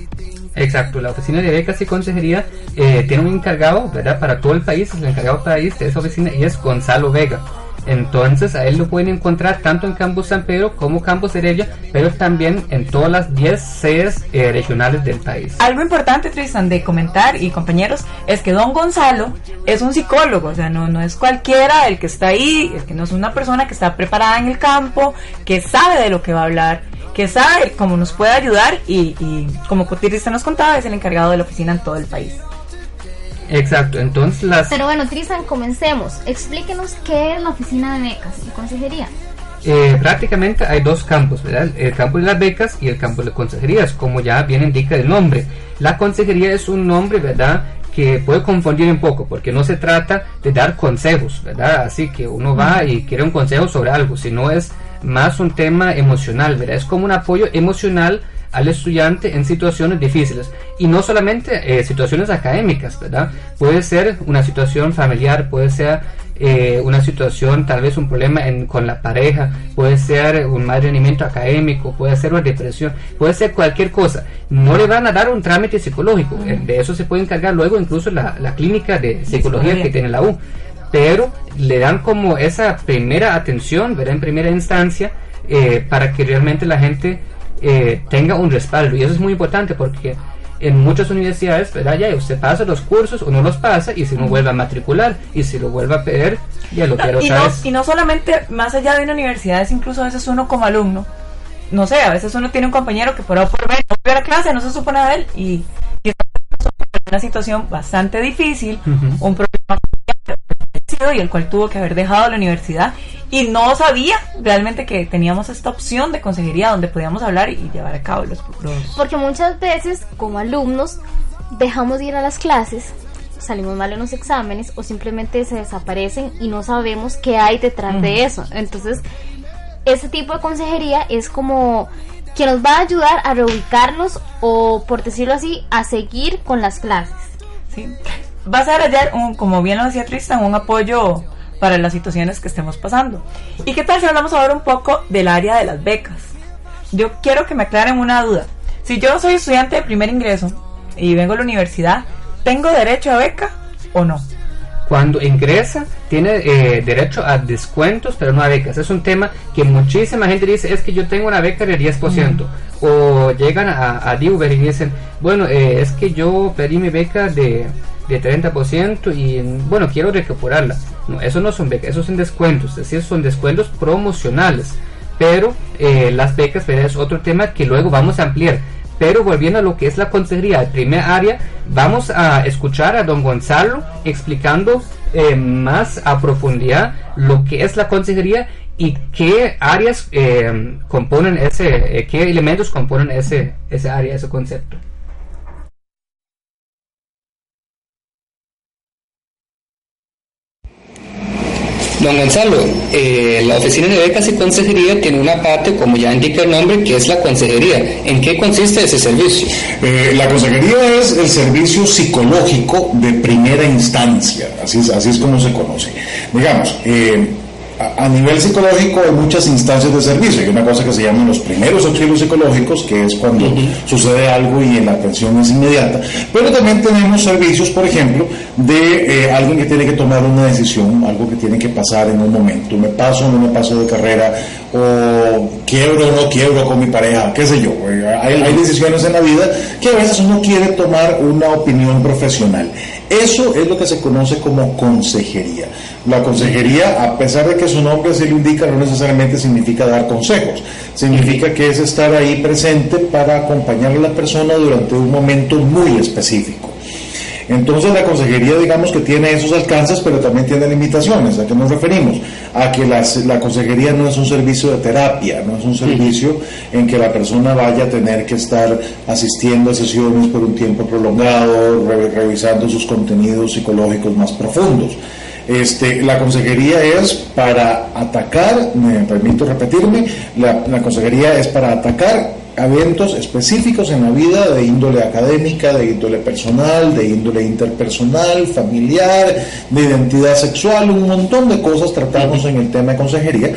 Exacto, la oficina de becas y consejería eh, tiene un encargado, ¿verdad? Para todo el país, el encargado país de esa oficina y es Gonzalo Vega. Entonces a él lo pueden encontrar tanto en Campus San Pedro como Campus Heredia, pero también en todas las 10 sedes eh, regionales del país. Algo importante, Tristan, de comentar y compañeros, es que don Gonzalo es un psicólogo, o sea, no, no es cualquiera el que está ahí, es que no es una persona que está preparada en el campo, que sabe de lo que va a hablar, que sabe cómo nos puede ayudar y, y como Tristan nos contaba, es el encargado de la oficina en todo el país. Exacto, entonces las... Pero bueno, Tristan, comencemos. Explíquenos qué es la oficina de becas y consejería. Eh, prácticamente hay dos campos, ¿verdad? El campo de las becas y el campo de las consejerías, como ya bien indica el nombre. La consejería es un nombre, ¿verdad? Que puede confundir un poco, porque no se trata de dar consejos, ¿verdad? Así que uno va y quiere un consejo sobre algo, sino es más un tema emocional, ¿verdad? Es como un apoyo emocional al estudiante en situaciones difíciles y no solamente eh, situaciones académicas, ¿verdad? Puede ser una situación familiar, puede ser eh, una situación, tal vez un problema en- con la pareja, puede ser un mal rendimiento académico, puede ser una depresión, puede ser cualquier cosa. No le van a dar un trámite psicológico, eh, de eso se puede encargar luego incluso la, la clínica de psicología que tiene la U, pero le dan como esa primera atención, ¿verdad? En primera instancia, eh, para que realmente la gente eh, tenga un respaldo. Y eso es muy importante porque en muchas universidades, ¿verdad? Ya usted pasa los cursos o no los pasa y si no vuelve a matricular y si lo vuelve a pedir, ya lo quiero y, otra no, vez. y no solamente más allá de una universidad, es incluso a veces uno como alumno, no sé, a veces uno tiene un compañero que por A por B no a la clase, no se supone de él y, y está en una situación bastante difícil, Ujú. un problema y el cual tuvo que haber dejado la universidad y no sabía realmente que teníamos esta opción de consejería donde podíamos hablar y llevar a cabo los, los Porque muchas veces, como alumnos, dejamos de ir a las clases, salimos mal en los exámenes o simplemente se desaparecen y no sabemos qué hay detrás de eso. Entonces, ese tipo de consejería es como que nos va a ayudar a reubicarnos o, por decirlo así, a seguir con las clases. Sí. Va a ser ayer, un, como bien lo decía Tristan, un apoyo para las situaciones que estemos pasando. ¿Y qué tal si hablamos ahora un poco del área de las becas? yo quiero que me aclaren una duda. Si yo soy estudiante de primer ingreso y vengo a la universidad, ¿tengo derecho a beca o no? Cuando ingresa, tiene eh, derecho a descuentos, pero no a becas. Es un tema que muchísima gente dice, es que yo tengo una beca del 10%. O llegan a, a Diuber y dicen, bueno, eh, es que yo pedí mi beca de, de 30% y bueno, quiero recuperarla. No, eso no son becas, esos son descuentos, es decir, son descuentos promocionales. Pero eh, las becas es otro tema que luego vamos a ampliar. Pero volviendo a lo que es la consejería de primer área, vamos a escuchar a don Gonzalo explicando eh, más a profundidad lo que es la consejería y qué áreas eh, componen ese, eh, qué elementos componen ese, ese área, ese concepto. Don Gonzalo, eh, la oficina de becas y consejería tiene una parte, como ya indica el nombre, que es la consejería. ¿En qué consiste ese servicio? Eh, la consejería es el servicio psicológico de primera instancia, así es, así es como se conoce. Digamos, eh, a, a nivel psicológico hay muchas instancias de servicio. Hay una cosa que se llaman los primeros auxilios psicológicos, que es cuando sucede algo y la atención es inmediata. Pero también tenemos servicios, por ejemplo, de eh, alguien que tiene que tomar una decisión, algo que tiene que pasar en un momento. Me paso o no me paso de carrera, o quiebro o no quiebro con mi pareja, qué sé yo. Eh, Hay, hay decisiones en la vida que a veces uno quiere tomar una opinión profesional. Eso es lo que se conoce como consejería. La consejería, a pesar de que su nombre se lo indica, no necesariamente significa dar consejos. Significa que es estar ahí presente para acompañar a la persona durante un momento muy específico. Entonces la consejería digamos que tiene esos alcances, pero también tiene limitaciones. ¿A qué nos referimos? A que las- la consejería no es un servicio de terapia, no es un servicio en que la persona vaya a tener que estar asistiendo a sesiones por un tiempo prolongado, re- revisando sus contenidos psicológicos más profundos. Este, la consejería es para atacar, me permito repetirme, la, la consejería es para atacar eventos específicos en la vida de índole académica, de índole personal, de índole interpersonal, familiar, de identidad sexual, un montón de cosas tratamos en el tema de consejería.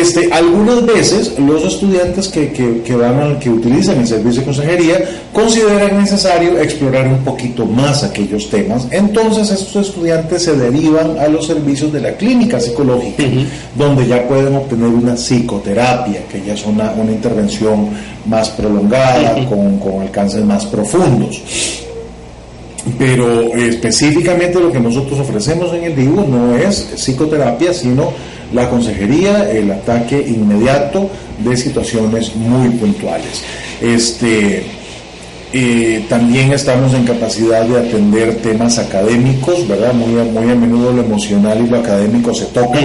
Este, algunas veces los estudiantes que, que, que van al- que utilizan el servicio de consejería consideran necesario explorar un poquito más aquellos temas. Entonces estos estudiantes se derivan a los servicios de la clínica psicológica, donde ya pueden obtener una psicoterapia, que ya es una, una intervención más prolongada, con, con alcances más profundos. Pero eh, específicamente lo que nosotros ofrecemos en el DIU no es psicoterapia, sino la consejería, el ataque inmediato de situaciones muy puntuales. Este, eh, también estamos en capacidad de atender temas académicos, ¿verdad? Muy, a- muy a menudo lo emocional y lo académico se tocan.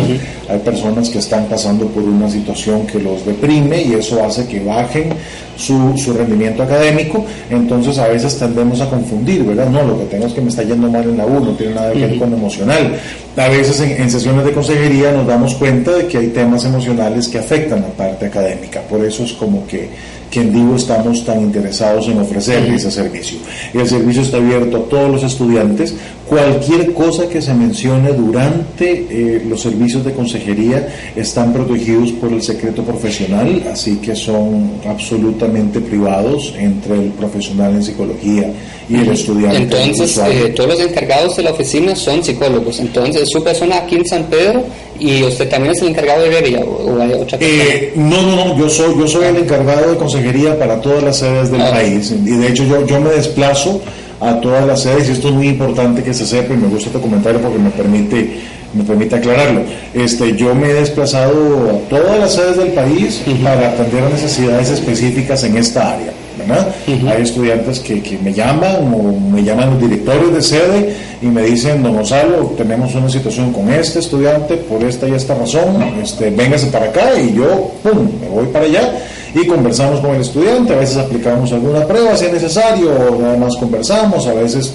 Hay personas que están pasando por una situación que los deprime y eso hace que bajen su, su rendimiento académico. Entonces a veces tendemos a confundir, ¿verdad? No, lo que tengo es que me está yendo mal en la U, no tiene nada que ver con lo emocional. A veces en, en sesiones de consejería nos damos cuenta de que hay temas emocionales que afectan la parte académica. Por eso es como que que en Divo estamos tan interesados en ofrecer ese servicio. El servicio está abierto a todos los estudiantes. Cualquier cosa que se mencione durante eh, los servicios de consejería están protegidos por el secreto profesional, así que son absolutamente privados entre el profesional en psicología y el estudiante. Entonces, eh, todos los encargados de la oficina son psicólogos. Entonces, su persona aquí en San Pedro y usted también es el encargado de Heredia o, hay otra. Eh, no, no, no, yo soy, yo soy el encargado de consejería para todas las sedes del país y de hecho yo, yo me desplazo a todas las sedes y esto es muy importante que se sepa y me gusta este comentario porque me permite, me permite aclararlo. Este, yo me he desplazado a todas las sedes del país para atender a necesidades específicas en esta área. ¿Verdad? Hay estudiantes que, que me llaman o me llaman los directores de sede y me dicen, don Gonzalo, tenemos una situación con este estudiante por esta y esta razón, este, véngase para acá y yo, pum, me voy para allá y conversamos con el estudiante, a veces aplicamos alguna prueba si es necesario, o nada más conversamos, a veces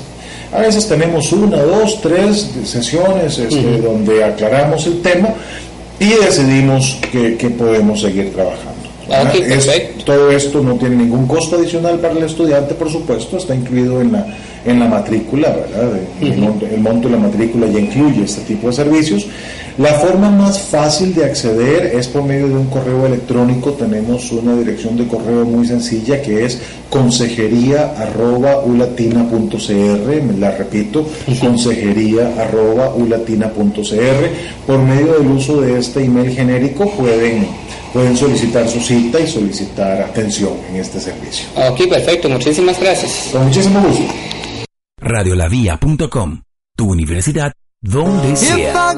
a veces tenemos una, dos, tres sesiones este, donde aclaramos el tema y decidimos que, que podemos seguir trabajando. Ah, Es- todo esto no tiene ningún costo adicional para el estudiante, por supuesto, está incluido en la, en la matrícula, ¿verdad? El, monto, el monto de la matrícula ya incluye este tipo de servicios. La forma más fácil de acceder es por medio de un correo electrónico. Tenemos una dirección de correo muy sencilla que es consejería.ulatina.cr. Me la repito, consejería.ulatina.cr. Por medio del uso de este email genérico pueden, pueden solicitar su cita y solicitar atención en este servicio. Ok, perfecto, muchísimas gracias. Con muchísimo gusto. Radiolavia.com, tu universidad donde sea.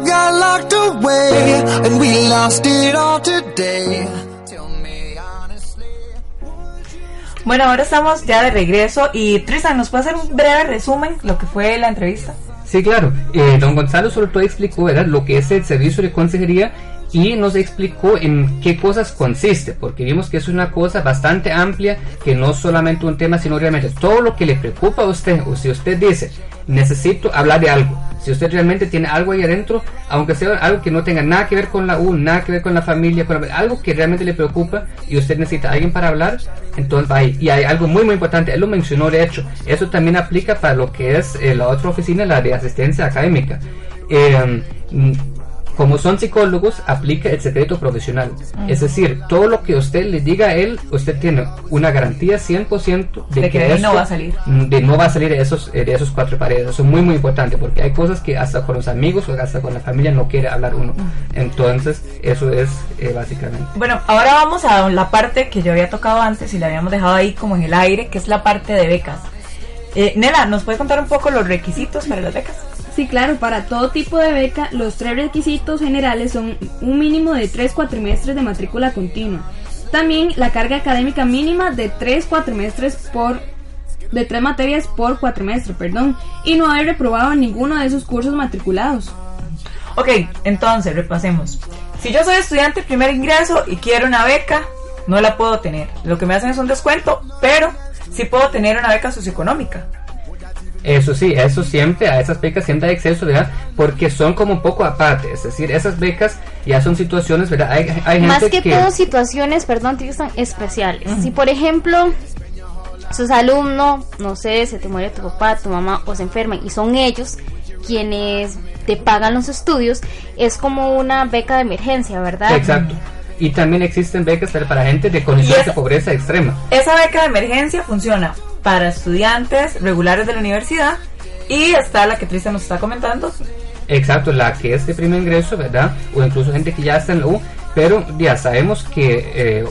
Bueno, ahora estamos ya de regreso y Tristan, ¿nos puede hacer un breve resumen lo que fue la entrevista? Sí, claro. Eh, don Gonzalo sobre todo explicó ¿verdad? lo que es el servicio de consejería y nos explicó en qué cosas consiste, porque vimos que es una cosa bastante amplia, que no solamente un tema, sino realmente todo lo que le preocupa a usted, o si usted dice, necesito hablar de algo, si usted realmente tiene algo ahí adentro, aunque sea algo que no tenga nada que ver con la U, nada que ver con la familia, con la- algo que realmente le preocupa y usted necesita a alguien para hablar, entonces va ahí. Y hay algo muy muy importante, él lo mencionó de hecho, eso también aplica para lo que es eh, la otra oficina, la de asistencia académica. Eh, como son psicólogos, aplica el secreto profesional. Es decir, todo lo que usted le diga a él, usted tiene una garantía 100% de, De que de ahí no eso- va a salir. mm, De no va a salir de esos, de esos cuatro paredes. Eso es muy, muy importante porque hay cosas que hasta con los amigos o hasta con la familia no quiere hablar uno. Entonces, eso es eh, básicamente. Bueno, ahora vamos a la parte que yo había tocado antes y la habíamos dejado ahí como en el aire, que es la parte de becas. Eh, Nela, ¿nos puede contar un poco los requisitos para las becas? Sí, claro, para todo tipo de beca, los tres requisitos generales son un mínimo de tres cuatrimestres de matrícula continua. También la carga académica mínima de tres cuatrimestres por de tres materias por cuatrimestre, perdón, y no haber reprobado ninguno de esos cursos matriculados. Ok, entonces repasemos. Si yo soy estudiante primer ingreso y quiero una beca, no la puedo tener. Lo que me hacen es un descuento, pero sí puedo tener una beca socioeconómica. Eso sí, eso siempre, a esas becas siempre hay acceso, ¿verdad? Porque son como un poco aparte, es decir, esas becas ya son situaciones, ¿verdad? Hay, hay gente Más que, todo situaciones, perdón, Tristan, especiales. Si por ejemplo sos alumno, no sé, se te muere tu papá, tu mamá o se enferman y son ellos quienes te pagan los estudios, es como una beca de emergencia, ¿verdad? Exacto. Y también existen becas para gente de condiciones de pobreza extrema. Esa beca de emergencia funciona para estudiantes regulares de la universidad y está la que Tristan nos está comentando. Exacto, la que es de primer ingreso, ¿verdad? O incluso gente que ya está en la U, pero ya sabemos que eh,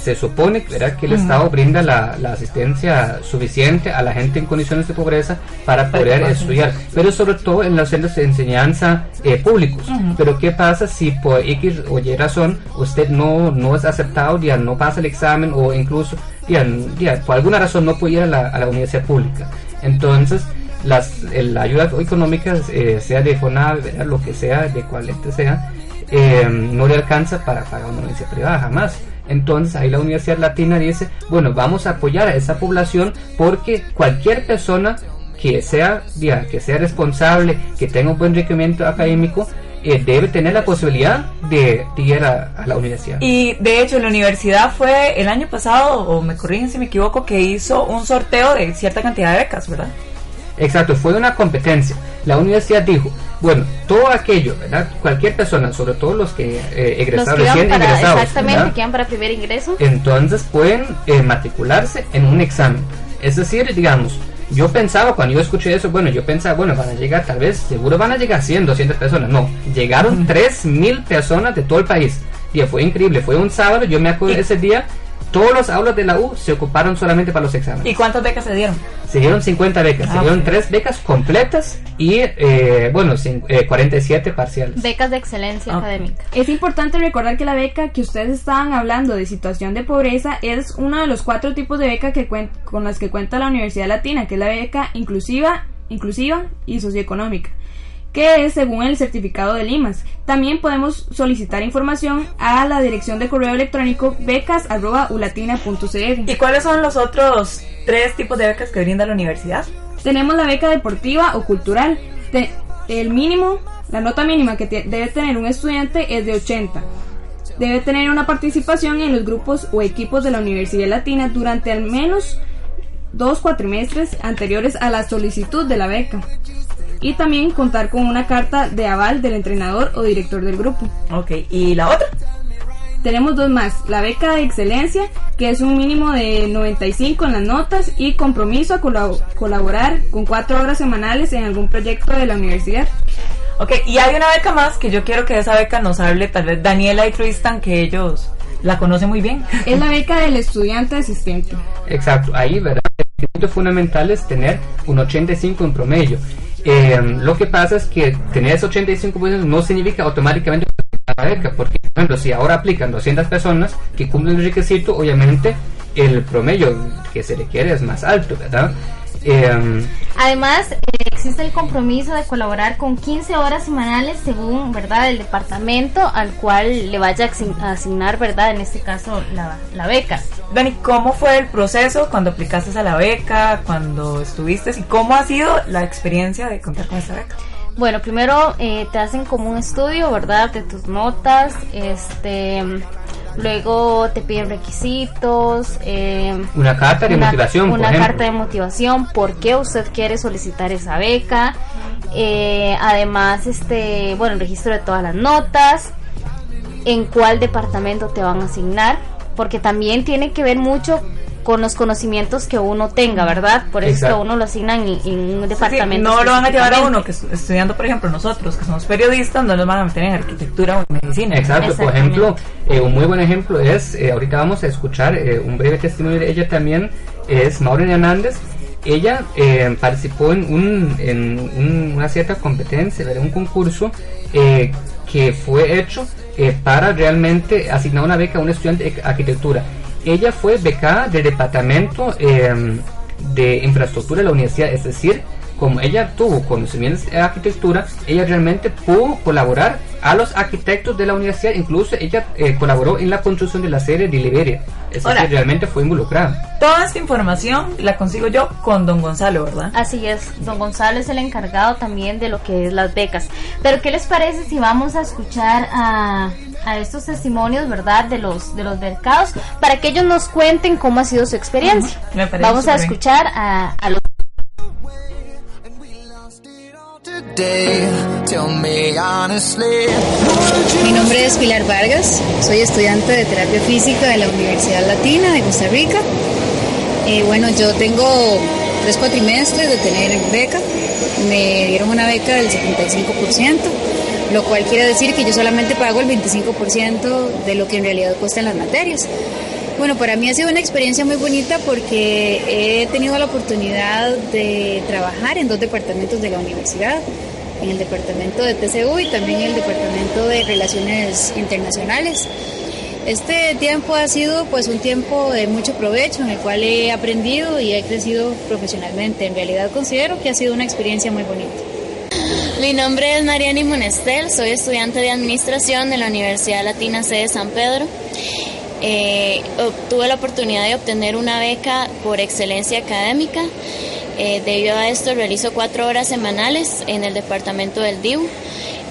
se supone ¿verdad? que el. Estado brinda la, la asistencia suficiente a la gente en condiciones de pobreza para poder estudiar, pero sobre todo en los centros de enseñanza eh, públicos. Pero ¿qué pasa si por X o Y razón usted no, no es aceptado, ya no pasa el examen o incluso ya, ya, por alguna razón no puede ir a la, a la universidad pública? Entonces, las, la ayuda económica, eh, sea de FONAV, lo que sea, de cual este sea, eh, no le alcanza para pagar una universidad privada, jamás. Entonces ahí la Universidad Latina dice, bueno, vamos a apoyar a esa población porque cualquier persona que sea, ya, que sea responsable, que tenga un buen requerimiento académico, eh, debe tener la posibilidad de, de ir a, a la universidad. Y de hecho, la universidad fue el año pasado, o me corrigen si me equivoco, que hizo un sorteo de cierta cantidad de becas, ¿verdad? Exacto, fue una competencia. La universidad dijo, bueno, todo aquello, ¿verdad? Cualquier persona, sobre todo los que eh, Los egresados, que recién para, egresados, exactamente, ¿verdad? que iban para primer ingreso. entonces pueden eh, matricularse en un examen. Es decir, digamos, yo pensaba cuando yo escuché eso, bueno, yo pensaba, bueno, van a llegar tal vez, seguro van a llegar 100, 200 personas. No, llegaron 3.000 personas de todo el país. Y fue increíble, fue un sábado, yo me acuerdo de ese día, todos los aulas de la U se ocuparon solamente para los exámenes. ¿Y cuántas becas se dieron? Se dieron 50 becas, se Ah, dieron ok. 3 becas completas y, eh, bueno, cin- eh, 47 parciales. Becas de excelencia académica. Es importante recordar que la beca que ustedes estaban hablando de situación de pobreza es uno de los cuatro tipos de beca que con las que cuenta la Universidad Latina, que es la beca inclusiva, inclusiva y socioeconómica, que es según el certificado de Limas. También podemos solicitar información a la dirección de correo electrónico becas@ulatina.cr. ¿Y cuáles son los otros tres tipos de becas que brinda la universidad? Tenemos la beca deportiva o cultural. El mínimo, la nota mínima que te- debe tener un estudiante es de 80. Debe tener una participación en los grupos o equipos de la Universidad Latina durante al menos dos cuatrimestres anteriores a la solicitud de la beca. Y también contar con una carta de aval del entrenador o director del grupo. Ok, ¿y la otra? Tenemos dos más. La beca de excelencia, que es un mínimo de 95 en las notas y compromiso a colab- colaborar con cuatro horas semanales en algún proyecto de la universidad. Ok, y hay una beca más que yo quiero que de esa beca nos hable tal vez Daniela y Tristan, que ellos la conocen muy bien. Es la beca del estudiante asistente. Exacto, ahí, ¿verdad? El punto fundamental es tener un 85 en promedio. Eh, lo que pasa es que tener ese 85% no significa automáticamente la beca, porque, por ejemplo, si ahora aplican 200 personas que cumplen el requisito, obviamente el promedio que se requiere es más alto, ¿verdad? Eh, Además, eh, existe el compromiso de colaborar con 15 horas semanales según, ¿verdad?, el departamento al cual le vaya a asign- a asignar, ¿verdad?, en este caso la beca. Dani, ¿cómo fue el proceso cuando aplicaste a la beca, cuando estuviste y cómo ha sido la experiencia de contar con esta beca? Bueno, primero eh, te hacen como un estudio, ¿verdad? De tus notas, este, luego te piden requisitos, eh, Una carta de una- motivación, por una ejemplo. carta de motivación, por qué usted quiere solicitar esa beca, eh, además, este, bueno, el registro de todas las notas, en cuál departamento te van a asignar, porque también tiene que ver mucho con los conocimientos que uno tenga, ¿verdad? Por eso es que uno lo asignan en, en un Sí, departamento. no lo van a llevar a uno que est- estudiando, por ejemplo, nosotros que somos periodistas, no nos van a meter en arquitectura o en medicina. Exacto, por ejemplo, eh, un muy buen ejemplo es, eh, ahorita vamos a escuchar eh, un breve testimonio de ella también, es Maureen Hernández. Ella eh, participó en, un, en un- una cierta competencia, ¿verdad? un concurso eh, que fue hecho eh, para realmente asignar una beca a un estudiante de arquitectura. Ella fue becada del departamento eh, de infraestructura de la universidad, es decir, como ella tuvo conocimientos de arquitectura, ella realmente pudo colaborar a los arquitectos de la universidad, incluso ella eh, colaboró en la construcción de la sede de Liberia, es Ahora- decir, realmente fue involucrada. Toda esta información la consigo yo con don Gonzalo, ¿verdad? Así es, don Gonzalo es el encargado también de lo que es las becas. Pero ¿qué les parece si vamos a escuchar a, a estos testimonios, verdad, de los de los mercados para que ellos nos cuenten cómo ha sido su experiencia? Me parece Vamos a escuchar a, a los Mi nombre es Pilar Vargas, soy estudiante de terapia física de la Universidad Latina de Costa Rica. Eh, bueno, yo tengo tres cuatrimestres de tener beca. Me dieron una beca del 75%, lo cual quiere decir que yo solamente pago el 25% de lo que en realidad cuestan las materias. Bueno, para mí ha sido una experiencia muy bonita porque he tenido la oportunidad de trabajar en dos departamentos de la universidad, en el departamento de TCU y también en el departamento de Relaciones Internacionales. Este tiempo ha sido pues un tiempo de mucho provecho en el cual he aprendido y he crecido profesionalmente. En realidad considero que ha sido una experiencia muy bonita. Mi nombre es Mariani Monestel, soy estudiante de Administración de la Universidad Latina C de San Pedro. Eh, la oportunidad de obtener una beca por excelencia académica. Eh, debido a esto realizo cuatro horas semanales en el departamento del DIU.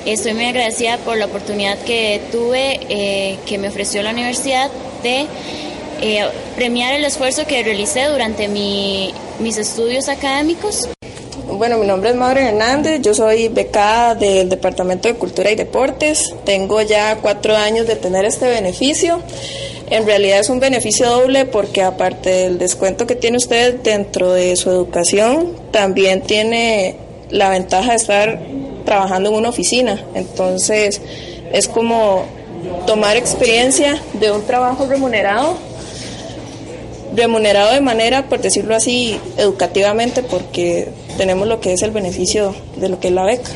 Estoy muy agradecida por la oportunidad que tuve, eh, que me ofreció la universidad de eh, premiar el esfuerzo que realicé durante mi- mis estudios académicos. Bueno, mi nombre es Mauro Hernández, yo soy becada del Departamento de Cultura y Deportes, tengo ya cuatro años de tener este beneficio. En realidad es un beneficio doble porque aparte del descuento que tiene usted dentro de su educación, también tiene la ventaja de estar trabajando en una oficina. Entonces es como tomar experiencia de un trabajo remunerado remunerado de manera, por decirlo así, educativamente, porque tenemos lo que es el beneficio de lo que es la beca.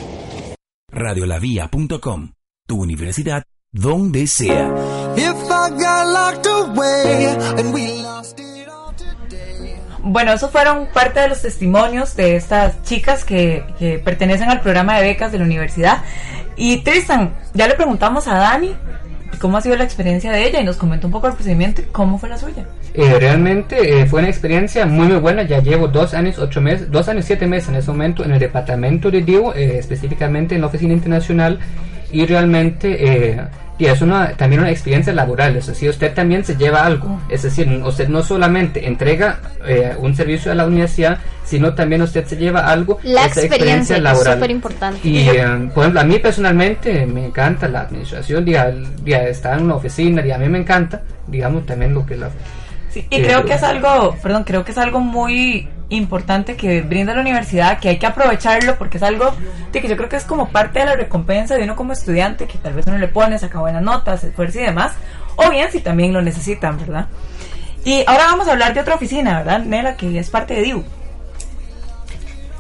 Radiolavia.com, tu universidad donde sea. If I got locked away and we lost Bueno, esos fueron parte de los testimonios de estas chicas que, que pertenecen al programa de becas de la universidad. Y Tristan, ya le preguntamos a Dani cómo ha sido la experiencia de ella y nos comentó un poco el procedimiento y cómo fue la suya. Eh, realmente eh, fue una experiencia muy muy buena. Ya llevo dos años, ocho meses, dos años, siete meses en ese momento en el departamento de DIU, eh, específicamente en la oficina internacional. Y realmente eh, y es una, también una experiencia laboral, es decir, usted también se lleva algo, es decir, usted no solamente entrega eh, un servicio a la universidad, sino también usted se lleva algo, La esa experiencia, que es súper importante. y, eh, por ejemplo, a mí personalmente me encanta la administración, diga, diga, estar en una oficina, y a mí me encanta, digamos, también lo que la... Sí, y creo que es algo, perdón, creo que es algo muy importante que brinda la universidad, que hay que aprovecharlo porque es algo de que yo creo que es como parte de la recompensa de uno como estudiante, que tal vez uno le pone, saca buenas notas, esfuerzo y demás, o bien si también lo necesitan, ¿verdad? Y ahora vamos a hablar de otra oficina, ¿verdad, Nela, que es parte de DIU?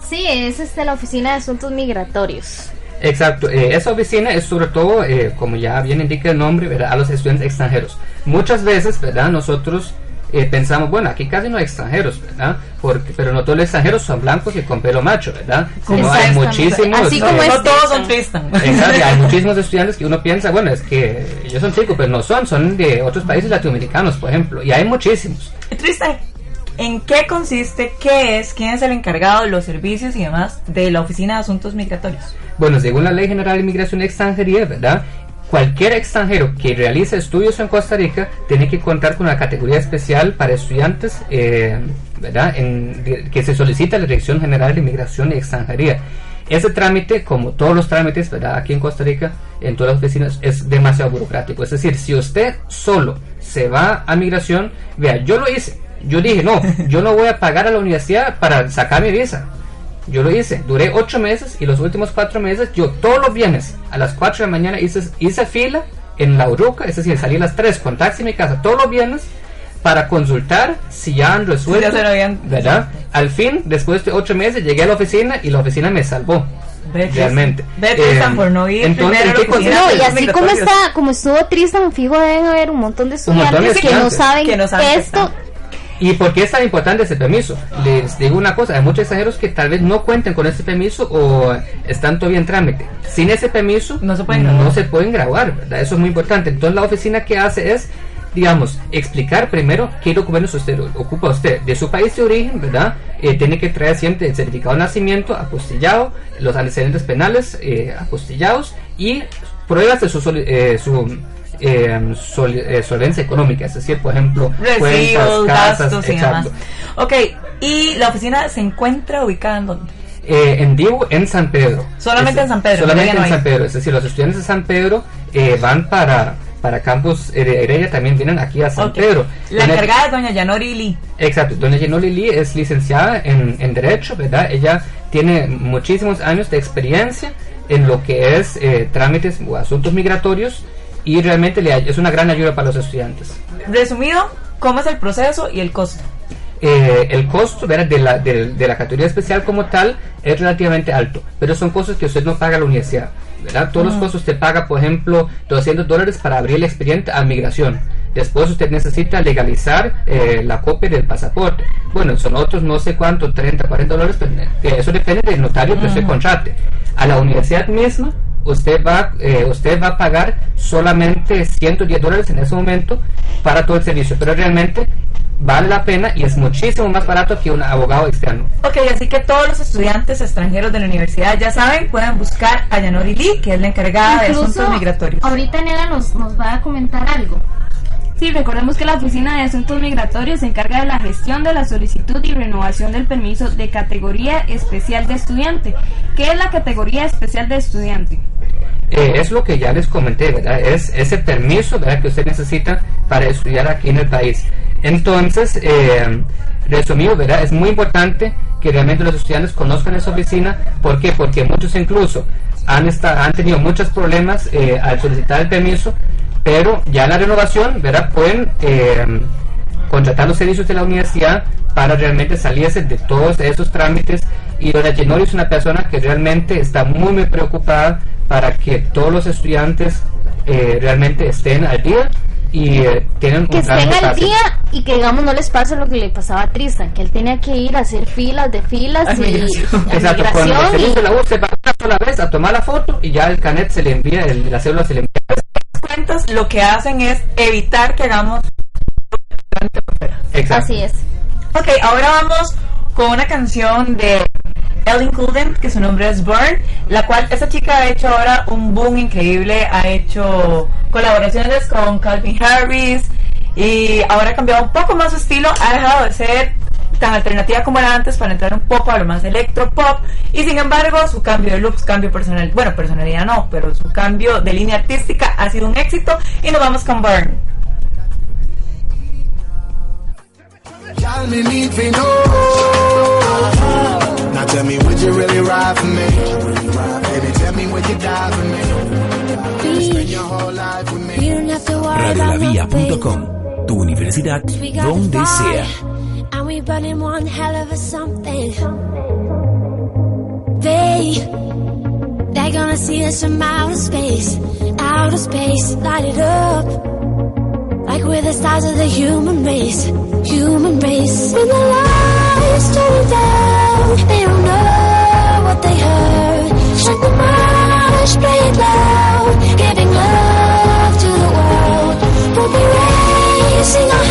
Sí, es este, la Oficina de Asuntos Migratorios. Exacto, eh, esa oficina es sobre todo, eh, como ya bien indica el nombre, ¿verdad? a los estudiantes extranjeros. Muchas veces, ¿verdad? Nosotros eh, pensamos, bueno, aquí casi no hay extranjeros, ¿verdad? Porque, pero no todos los extranjeros son blancos y con pelo macho, ¿verdad? Como hay muchísimos. Así como no todos son Tristan. Exacto, y hay muchísimos estudiantes que uno piensa, bueno, es que ellos son chicos, pero no son, son de otros países latinoamericanos, por ejemplo, y hay muchísimos. Tristan, ¿en qué consiste, qué es, quién es el encargado de los servicios y demás de la Oficina de Asuntos Migratorios? Bueno, según la Ley General de Inmigración y Extranjería, ¿verdad? Cualquier extranjero que realice estudios en Costa Rica tiene que contar con una categoría especial para estudiantes, eh, ¿verdad? En- que se solicita a la Dirección General de Inmigración y Extranjería. Ese trámite, como todos los trámites, ¿verdad? Aquí en Costa Rica, en todas las oficinas, es demasiado burocrático. Es decir, si usted solo se va a migración, vea, yo lo hice. Yo dije, no, yo no voy a pagar a la universidad para sacar mi visa. Yo lo hice, duré ocho meses y los últimos cuatro meses yo todos los viernes a las 4 de la mañana hice, hice fila en la Uruca, es decir, salí a las 3 con taxi a mi casa todos los viernes para consultar si ya han resuelto, Ya se lo habían- ¿verdad? Al fin, después de ocho meses, llegué a la oficina y la oficina me salvó. Ve, Realmente. Ve, Tristan, Eh, por no ir entonces, primero a ¿en la qué No, y los así como está, como estuvo Tristan, fijo deben haber un montón de Un montón de estudiantes que no estudiantes. saben Que no saben que esto. ¿Y por qué es tan importante ese permiso? Les digo una cosa, hay muchos extranjeros que tal vez no cuenten con ese permiso o están todavía en trámite. Sin ese permiso no se pueden no se pueden graduar, ¿verdad? Eso es muy importante. Entonces la oficina que hace es, digamos, explicar primero qué documentos usted ocupa usted. De su país de origen, ¿verdad? Eh, tiene que traer siempre el certificado de nacimiento apostillado, los antecedentes penales eh, apostillados y pruebas de su, eh, su eh, sol- eh, solvencia económica, es decir, por ejemplo, Recibos, cuentas, casas, y demás. Ok, y la oficina se encuentra ubicada en dónde? Eh, en Divo, en San Pedro. Solamente Es- en San Pedro, Solamente en. San Pedro. Es decir, los estudiantes de San Pedro eh, van para, para Campus Here- Heredia, también vienen aquí a San. Pedro. La Doña- encargada es doña Yanori Lee. Exacto, doña Genoli Lee es licenciada en, en Derecho, ¿verdad? Ella tiene muchísimos años de experiencia en lo que es eh, trámites o asuntos migratorios y realmente le es una gran ayuda para los estudiantes. Resumido, ¿cómo es el proceso y el costo? Eh, el costo. De, la, de, de la categoría especial como tal es relativamente alto, pero son cosas que usted no paga a la universidad. ¿verdad? Todos los Mm. costos usted paga, por ejemplo, 200 dólares para abrir el expediente a migración. Después usted necesita legalizar eh, la copia del pasaporte. Bueno, son otros no sé cuánto, 30, 40 dólares, pero, eh, eso depende del notario que usted Ujú. contrate. A la universidad misma usted va eh, usted va a pagar solamente 110 dólares en ese momento para todo el servicio, pero realmente vale la pena y es muchísimo más barato que un abogado externo. Ok, así que todos los estudiantes extranjeros de la universidad ya saben, pueden buscar a Yanori Lee, que es la encargada de asuntos migratorios. ahorita Nela nos, nos va a comentar algo. Sí, recordemos que la Oficina de Asuntos Migratorios se encarga de la gestión de la solicitud y renovación del permiso de categoría especial de estudiante. ¿Qué es la categoría especial de estudiante? Eh, es lo que ya les comenté, ¿verdad? Es ese permiso ¿verdad? que usted necesita para estudiar aquí en el país. Entonces, eh, resumido, ¿verdad? Es muy importante que realmente los estudiantes conozcan esa oficina. ¿Por qué? Porque muchos incluso han, han tenido muchos problemas eh, al solicitar el permiso, pero ya en la renovación, ¿verdad? Pueden eh, contratar los servicios de la universidad para realmente salirse de todos esos trámites y doña Genori es una persona que realmente está muy muy preocupada para que todos los estudiantes eh, realmente estén al día y eh, tienen Que un estén al fácil. día y que digamos no les pase lo que le pasaba a Tristan, que él tenía que ir a hacer filas de filas y a Exacto, migración servicio y de la U se va una sola vez a tomar la foto y ya el canet se le envía, el- la cédula se le envía. Cuentas lo que hacen es evitar que hagamos Exacto. Así es. Ok, ahora vamos con una canción de Ellen Cullen, que su nombre es Byrne, la cual esta chica ha hecho ahora un boom increíble, ha hecho colaboraciones con Calvin Harris y ahora ha cambiado un poco más su estilo, ha dejado de ser tan alternativa como era antes para entrar un poco a lo más electropop y sin embargo su cambio de looks, cambio personal, bueno personalidad no, pero su cambio de línea artística ha sido un éxito. Y nos vamos con Burn. Radiolavia.com, tu universidad donde sea. We burning one hell of a something. They, they're gonna see us from outer space, outer space, light it up. Like we're the stars of the human race, human race. When the lights turn down, they don't know what they heard. Shut the marsh, play it loud, giving love to the world. We'll be raising our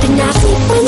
burn, burn.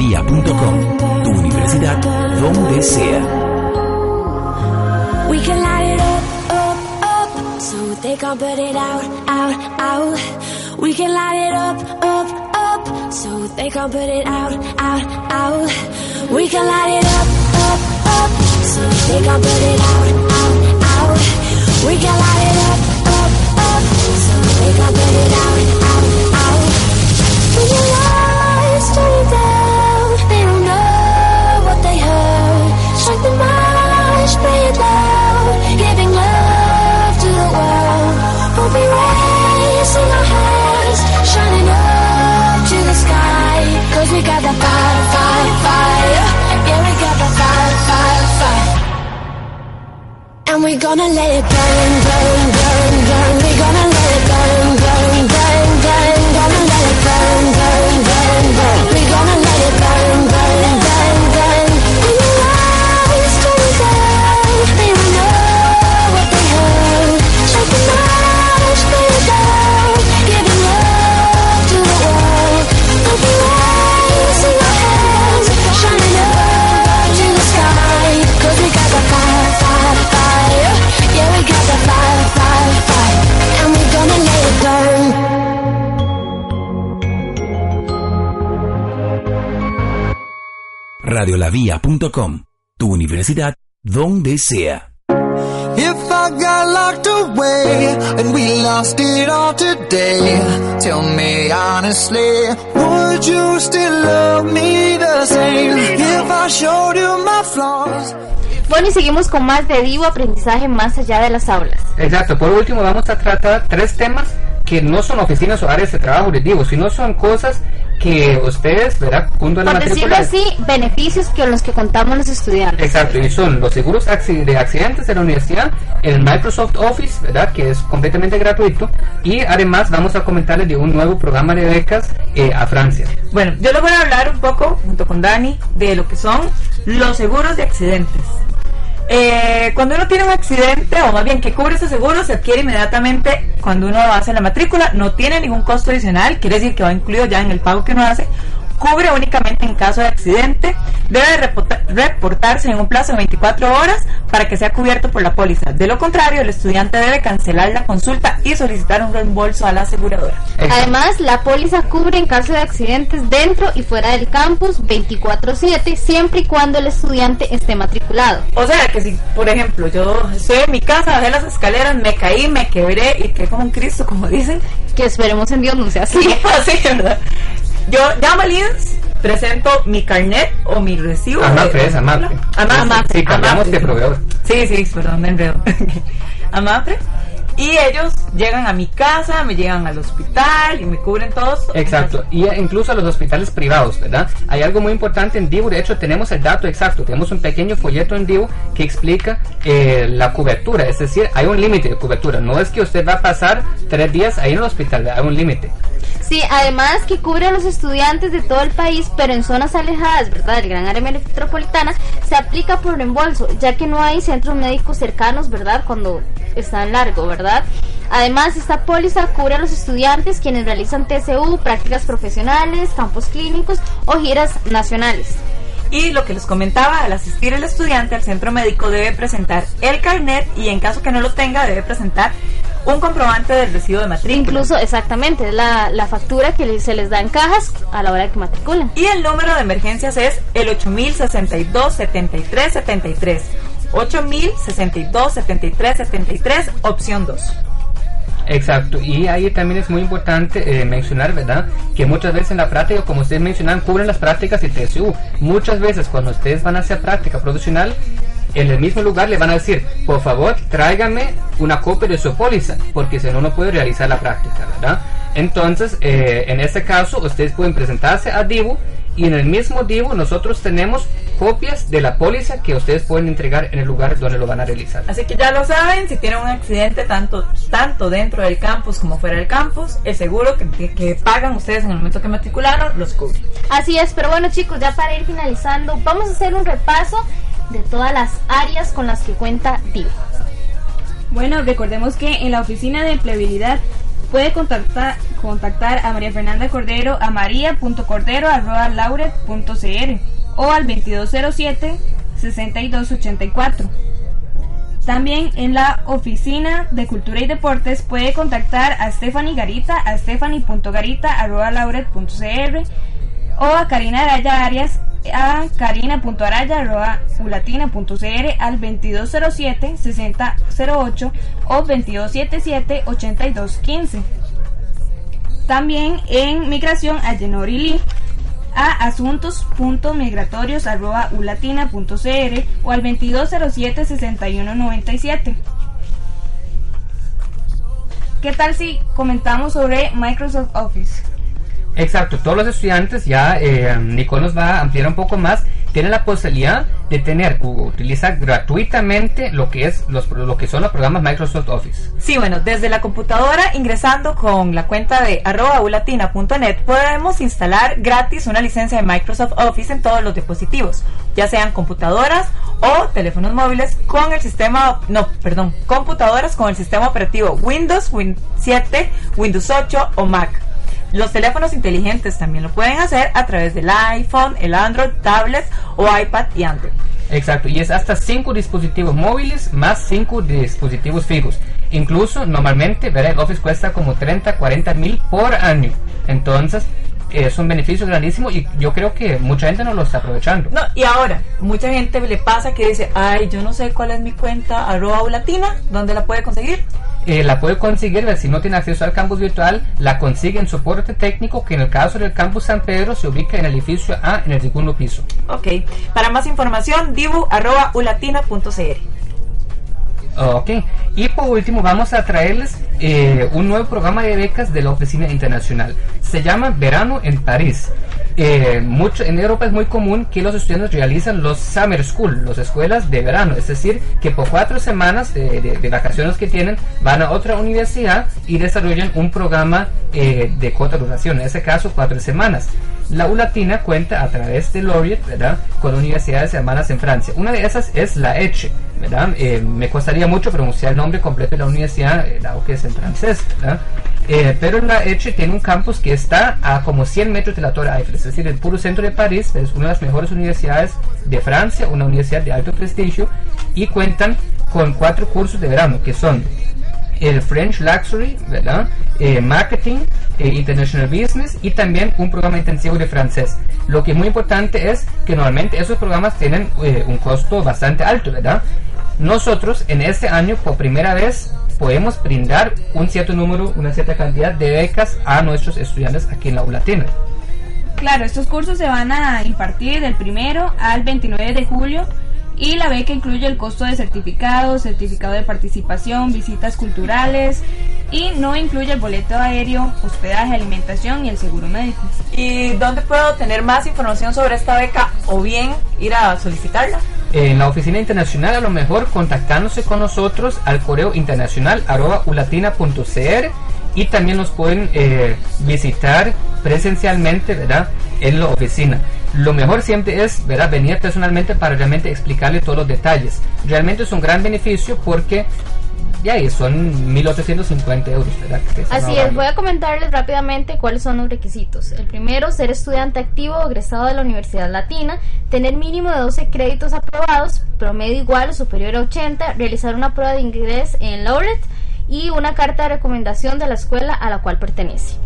Radiolavia.com, tu universidad donde sea. We can light it up, up, up, so they can't put it out, out, out. We can light it up, up, up, so they can't put it out, out, out. We can light it up, up, up, so they can't put it out, out, out. We can light it up, up, up, so they can't put it out. Strike the marsh, play loud, giving love to the world. We'll be raising our hands, shining up to the sky. Cause we got the fire, fire, fire. Yeah, we got the fire, fire, fire. And we're gonna let it burn, burn, burn, burn. We're gonna let it burn, burn, burn, burn. Gonna let it burn, burn, burn, burn. We're gonna let it burn, Radiolavia.com, tu universidad donde sea. If I got locked away and we lost it all today, tell me honestly, would you still love me the same? If I showed you my flaws. Bueno, y seguimos con más de Divo Aprendizaje más allá de las aulas. Exacto, por último vamos a tratar tres temas que no son oficinas o áreas de trabajo, les digo, sino son cosas que ustedes, ¿verdad? Junto a la Por decirlo así, beneficios con los que contamos los estudiantes. Exacto, y son los seguros de accidentes de la universidad, el Microsoft Office, ¿verdad? Que es completamente gratuito. Y además vamos a comentarles de un nuevo programa de becas eh, a Francia. Bueno, yo les voy a hablar un poco, junto con Dani, de lo que son los seguros de accidentes. Eh, cuando uno tiene un accidente, o más bien que cubre ese seguro, se adquiere inmediatamente cuando uno hace la matrícula. No tiene ningún costo adicional, quiere decir que va incluido ya en el pago que uno hace. Cubre únicamente en caso de accidente. Debe reporta- reportarse en un plazo de 24 horas para que sea cubierto por la póliza. De lo contrario, el estudiante debe cancelar la consulta y solicitar un reembolso a la aseguradora. Además, la póliza cubre en caso de accidentes dentro y fuera del campus 24/7, siempre y cuando el estudiante esté matriculado. O sea, que si, por ejemplo, yo estoy en mi casa, bajé las escaleras, me caí, me quebré y quedé como un Cristo, como dicen. Que esperemos en Dios no sea así. así, ¿verdad? Yo llamo INS, presento mi carnet o mi recibo. Amapre de- es. Amapre. Sí, cambiamos Amapre. de proveedor. Sí, sí, perdón, me enredo. Amapre. Y ellos llegan a mi casa, me llegan al hospital y me cubren todos. Exacto, y incluso a los hospitales privados, ¿verdad? Hay algo muy importante en Divo, de hecho tenemos el dato exacto, tenemos un pequeño folleto en Divo que explica eh, la cobertura, es decir, hay un límite de cobertura, no es que usted va a pasar tres días ahí en el hospital, hay un límite. Sí, además que cubre a los estudiantes de todo el país, pero en zonas alejadas, ¿verdad? Del gran área metropolitana, se aplica por reembolso, ya que no hay centros médicos cercanos, ¿verdad? Cuando están largo, ¿verdad? Además, esta póliza cubre a los estudiantes quienes realizan TCU, prácticas profesionales, campos clínicos o giras nacionales. Y lo que les comentaba, al asistir el estudiante al centro médico debe presentar el carnet y en caso que no lo tenga debe presentar un comprobante del recibo de matrícula. Incluso, exactamente, es la, la factura que se les da en cajas a la hora de que matriculan. Y el número de emergencias es el 8062 73 73. 8062 73 73, opción 2. Exacto, y ahí también es muy importante eh, mencionar, ¿verdad? Que muchas veces en la práctica, como ustedes mencionan, cubren las prácticas y TSU. Muchas veces cuando ustedes van a hacer práctica profesional, en el mismo lugar le van a decir, por favor, tráigame una copia de su póliza, porque si no, no puede realizar la práctica, ¿verdad? Entonces, eh, en este caso, ustedes pueden presentarse a Divo y en el mismo Divo nosotros tenemos copias de la póliza que ustedes pueden entregar en el lugar donde lo van a realizar. Así que ya lo saben, si tienen un accidente tanto, tanto dentro del campus como fuera del campus, el seguro que, que pagan ustedes en el momento que matricularon los cubre. Así es, pero bueno chicos, ya para ir finalizando, vamos a hacer un repaso de todas las áreas con las que cuenta DIV. Bueno, recordemos que en la oficina de empleabilidad puede contactar, contactar a María Fernanda Cordero a maria.cordero.lauret.cr o al 2207-6284. También en la oficina de cultura y deportes puede contactar a Stephanie Garita a stephanie.garita.lauret.cr o a Karina Araya Arias a karina.araya.ulatina.cr al 2207-6008 o 2277-8215. También en migración a Yenori Lee a asuntos.migratorios.ulatina.cr o al 2207-6197. ¿Qué tal si comentamos sobre Microsoft Office? Exacto, todos los estudiantes, ya eh, Nicole nos va a ampliar un poco más, tienen la posibilidad de tener, utilizar gratuitamente lo que es los, lo que son los programas Microsoft Office. Sí, bueno, desde la computadora ingresando con la cuenta de ulatina.net podemos instalar gratis una licencia de Microsoft Office en todos los dispositivos, ya sean computadoras o teléfonos móviles con el sistema, no, perdón, computadoras con el sistema operativo Windows, Win 7, Windows 8 o Mac. Los teléfonos inteligentes también lo pueden hacer a través del iPhone, el Android, tablets o iPad y Android. Exacto, y es hasta 5 dispositivos móviles más 5 dispositivos fijos. Incluso normalmente ver el Office cuesta como 30, 40 mil por año. Entonces es un beneficio grandísimo y yo creo que mucha gente no lo está aprovechando. No, y ahora, mucha gente le pasa que dice, ay, yo no sé cuál es mi cuenta arroba ulatina, ¿dónde la puede conseguir? Eh, la puede conseguir, si no tiene acceso al campus virtual, la consigue en soporte técnico que en el caso del campus San Pedro se ubica en el edificio A en el segundo piso. Ok, para más información, dibu arroba ulatina.cr. Ok, y por último vamos a traerles eh, un nuevo programa de becas de la Oficina Internacional. Se llama Verano en París. Eh, mucho, en Europa es muy común que los estudiantes realizan los Summer School, las escuelas de verano, es decir, que por cuatro semanas de, de- de vacaciones que tienen van a otra universidad y desarrollan un programa eh, de corta duración, en ese caso cuatro semanas. La U Latina cuenta a través de Laureate. Con universidades hermanas en Francia. Una de esas es la ECHE. Eh, me costaría mucho pronunciar el nombre completo de la universidad, eh, dado que es en francés. Eh, pero la ECHE tiene un campus que está a como 100 metros de la Torre Eiffel, es decir, el puro centro de París, es una de las mejores universidades de Francia, una universidad de alto prestigio, y cuentan con cuatro cursos de verano, que son el French Luxury, ¿verdad? Eh, marketing, eh, International Business y también un programa intensivo de francés. Lo que es muy importante es que normalmente esos programas tienen eh, un costo bastante alto, ¿verdad? Nosotros en este año por primera vez podemos brindar un cierto número, una cierta cantidad de becas a nuestros estudiantes aquí en la ULATINA. Claro, estos cursos se van a impartir del primero al 29 de julio y la beca incluye el costo de certificado, certificado de participación, visitas culturales y no incluye el boleto aéreo, hospedaje, alimentación y el seguro médico. ¿Y dónde puedo tener más información sobre esta beca o bien ir a solicitarla? En la oficina internacional a lo mejor contactándose con nosotros al correo internacional arroba ulatina.cr y también nos pueden eh, visitar presencialmente, ¿verdad? En la oficina. Lo mejor siempre es, ¿verdad? Venir personalmente para realmente explicarle todos los detalles. Realmente es un gran beneficio porque ya ahí son 1850 euros, ¿verdad? Así es, voy a comentarles rápidamente cuáles son los requisitos. El primero, ser estudiante activo o egresado de la Universidad Latina, tener mínimo de 12 créditos aprobados, promedio igual o superior a 80, realizar una prueba de inglés en Laureate y una carta de recomendación de la escuela a la cual pertenece.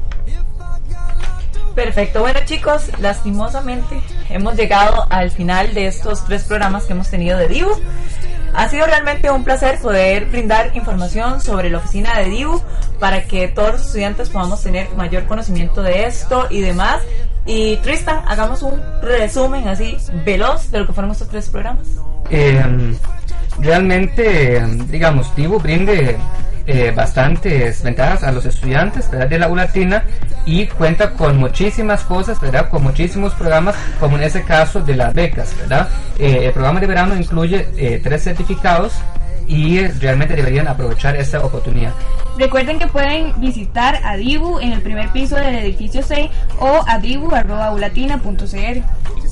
Perfecto, bueno chicos, lastimosamente hemos llegado al final de estos tres programas que hemos tenido de Dibu. Ha sido realmente un placer poder brindar información sobre la oficina de Dibu para que todos los estudiantes podamos tener mayor conocimiento de esto y demás. Y Tristan, hagamos un resumen así veloz de lo que fueron estos tres programas. Eh, realmente, digamos, Dibu brinde eh, bastantes ventajas a los estudiantes ¿verdad? de la ULATINA y cuenta con muchísimas cosas, ¿verdad? con muchísimos programas, como en ese caso de las becas. ¿verdad? Eh, el programa de verano incluye eh, tres certificados y realmente deberían aprovechar esta oportunidad. Recuerden que pueden visitar a Dibu en el primer piso del edificio 6 o a dibu.ulatina.cr.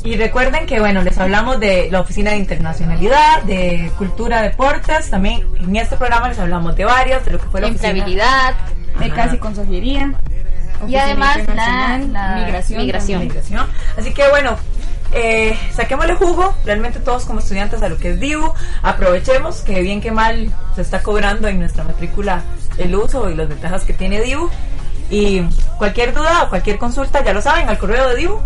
Y recuerden que, bueno, les hablamos de la Oficina de Internacionalidad, de Cultura, Deportes. También en este programa les hablamos de varias, de lo que fue la oficina. Empleabilidad, becas y consejería. Y además la, la migración. migración. Migración. Así que, bueno, eh, saquémosle jugo, realmente todos como estudiantes a lo que es Dibu. Aprovechemos que bien que mal se está cobrando en nuestra matrícula el uso y las ventajas que tiene Dibu. Y cualquier duda o cualquier consulta, ya lo saben, al correo de Dibu.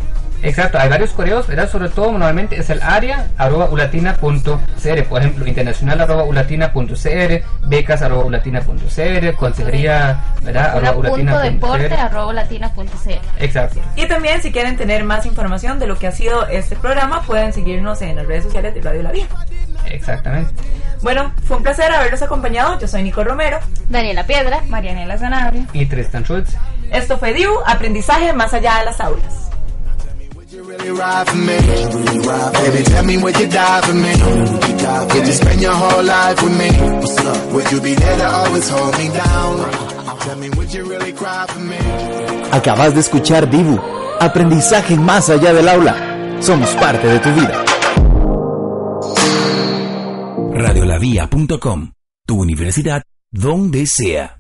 Exacto, hay varios correos, ¿verdad? Sobre todo normalmente es el área arroba ulatina.cr, por ejemplo, internacional arroba ulatina.cr, becas arroba ulatina.cr, consejería, ¿verdad? Arroba ulatina.cr. Exacto. Y también si quieren tener más información de lo que ha sido este programa, pueden seguirnos en las redes sociales de Radio La Vía. Exactamente. Bueno, fue un placer haberlos acompañado. Yo soy Nico Romero. Daniela Piedra. Marianela Zanabria. Y Tristan Schultz. Esto fue Diu, aprendizaje más allá de las aulas. Really ride for me? Baby, tell me would you die for me? Would you spend your whole life with me? Would you be there to always hold me down? Tell me, would you really cry for me? Acabas de escuchar Dibu, aprendizaje más allá del aula. Somos parte de tu vida. Radiolavía.com, tu universidad donde sea.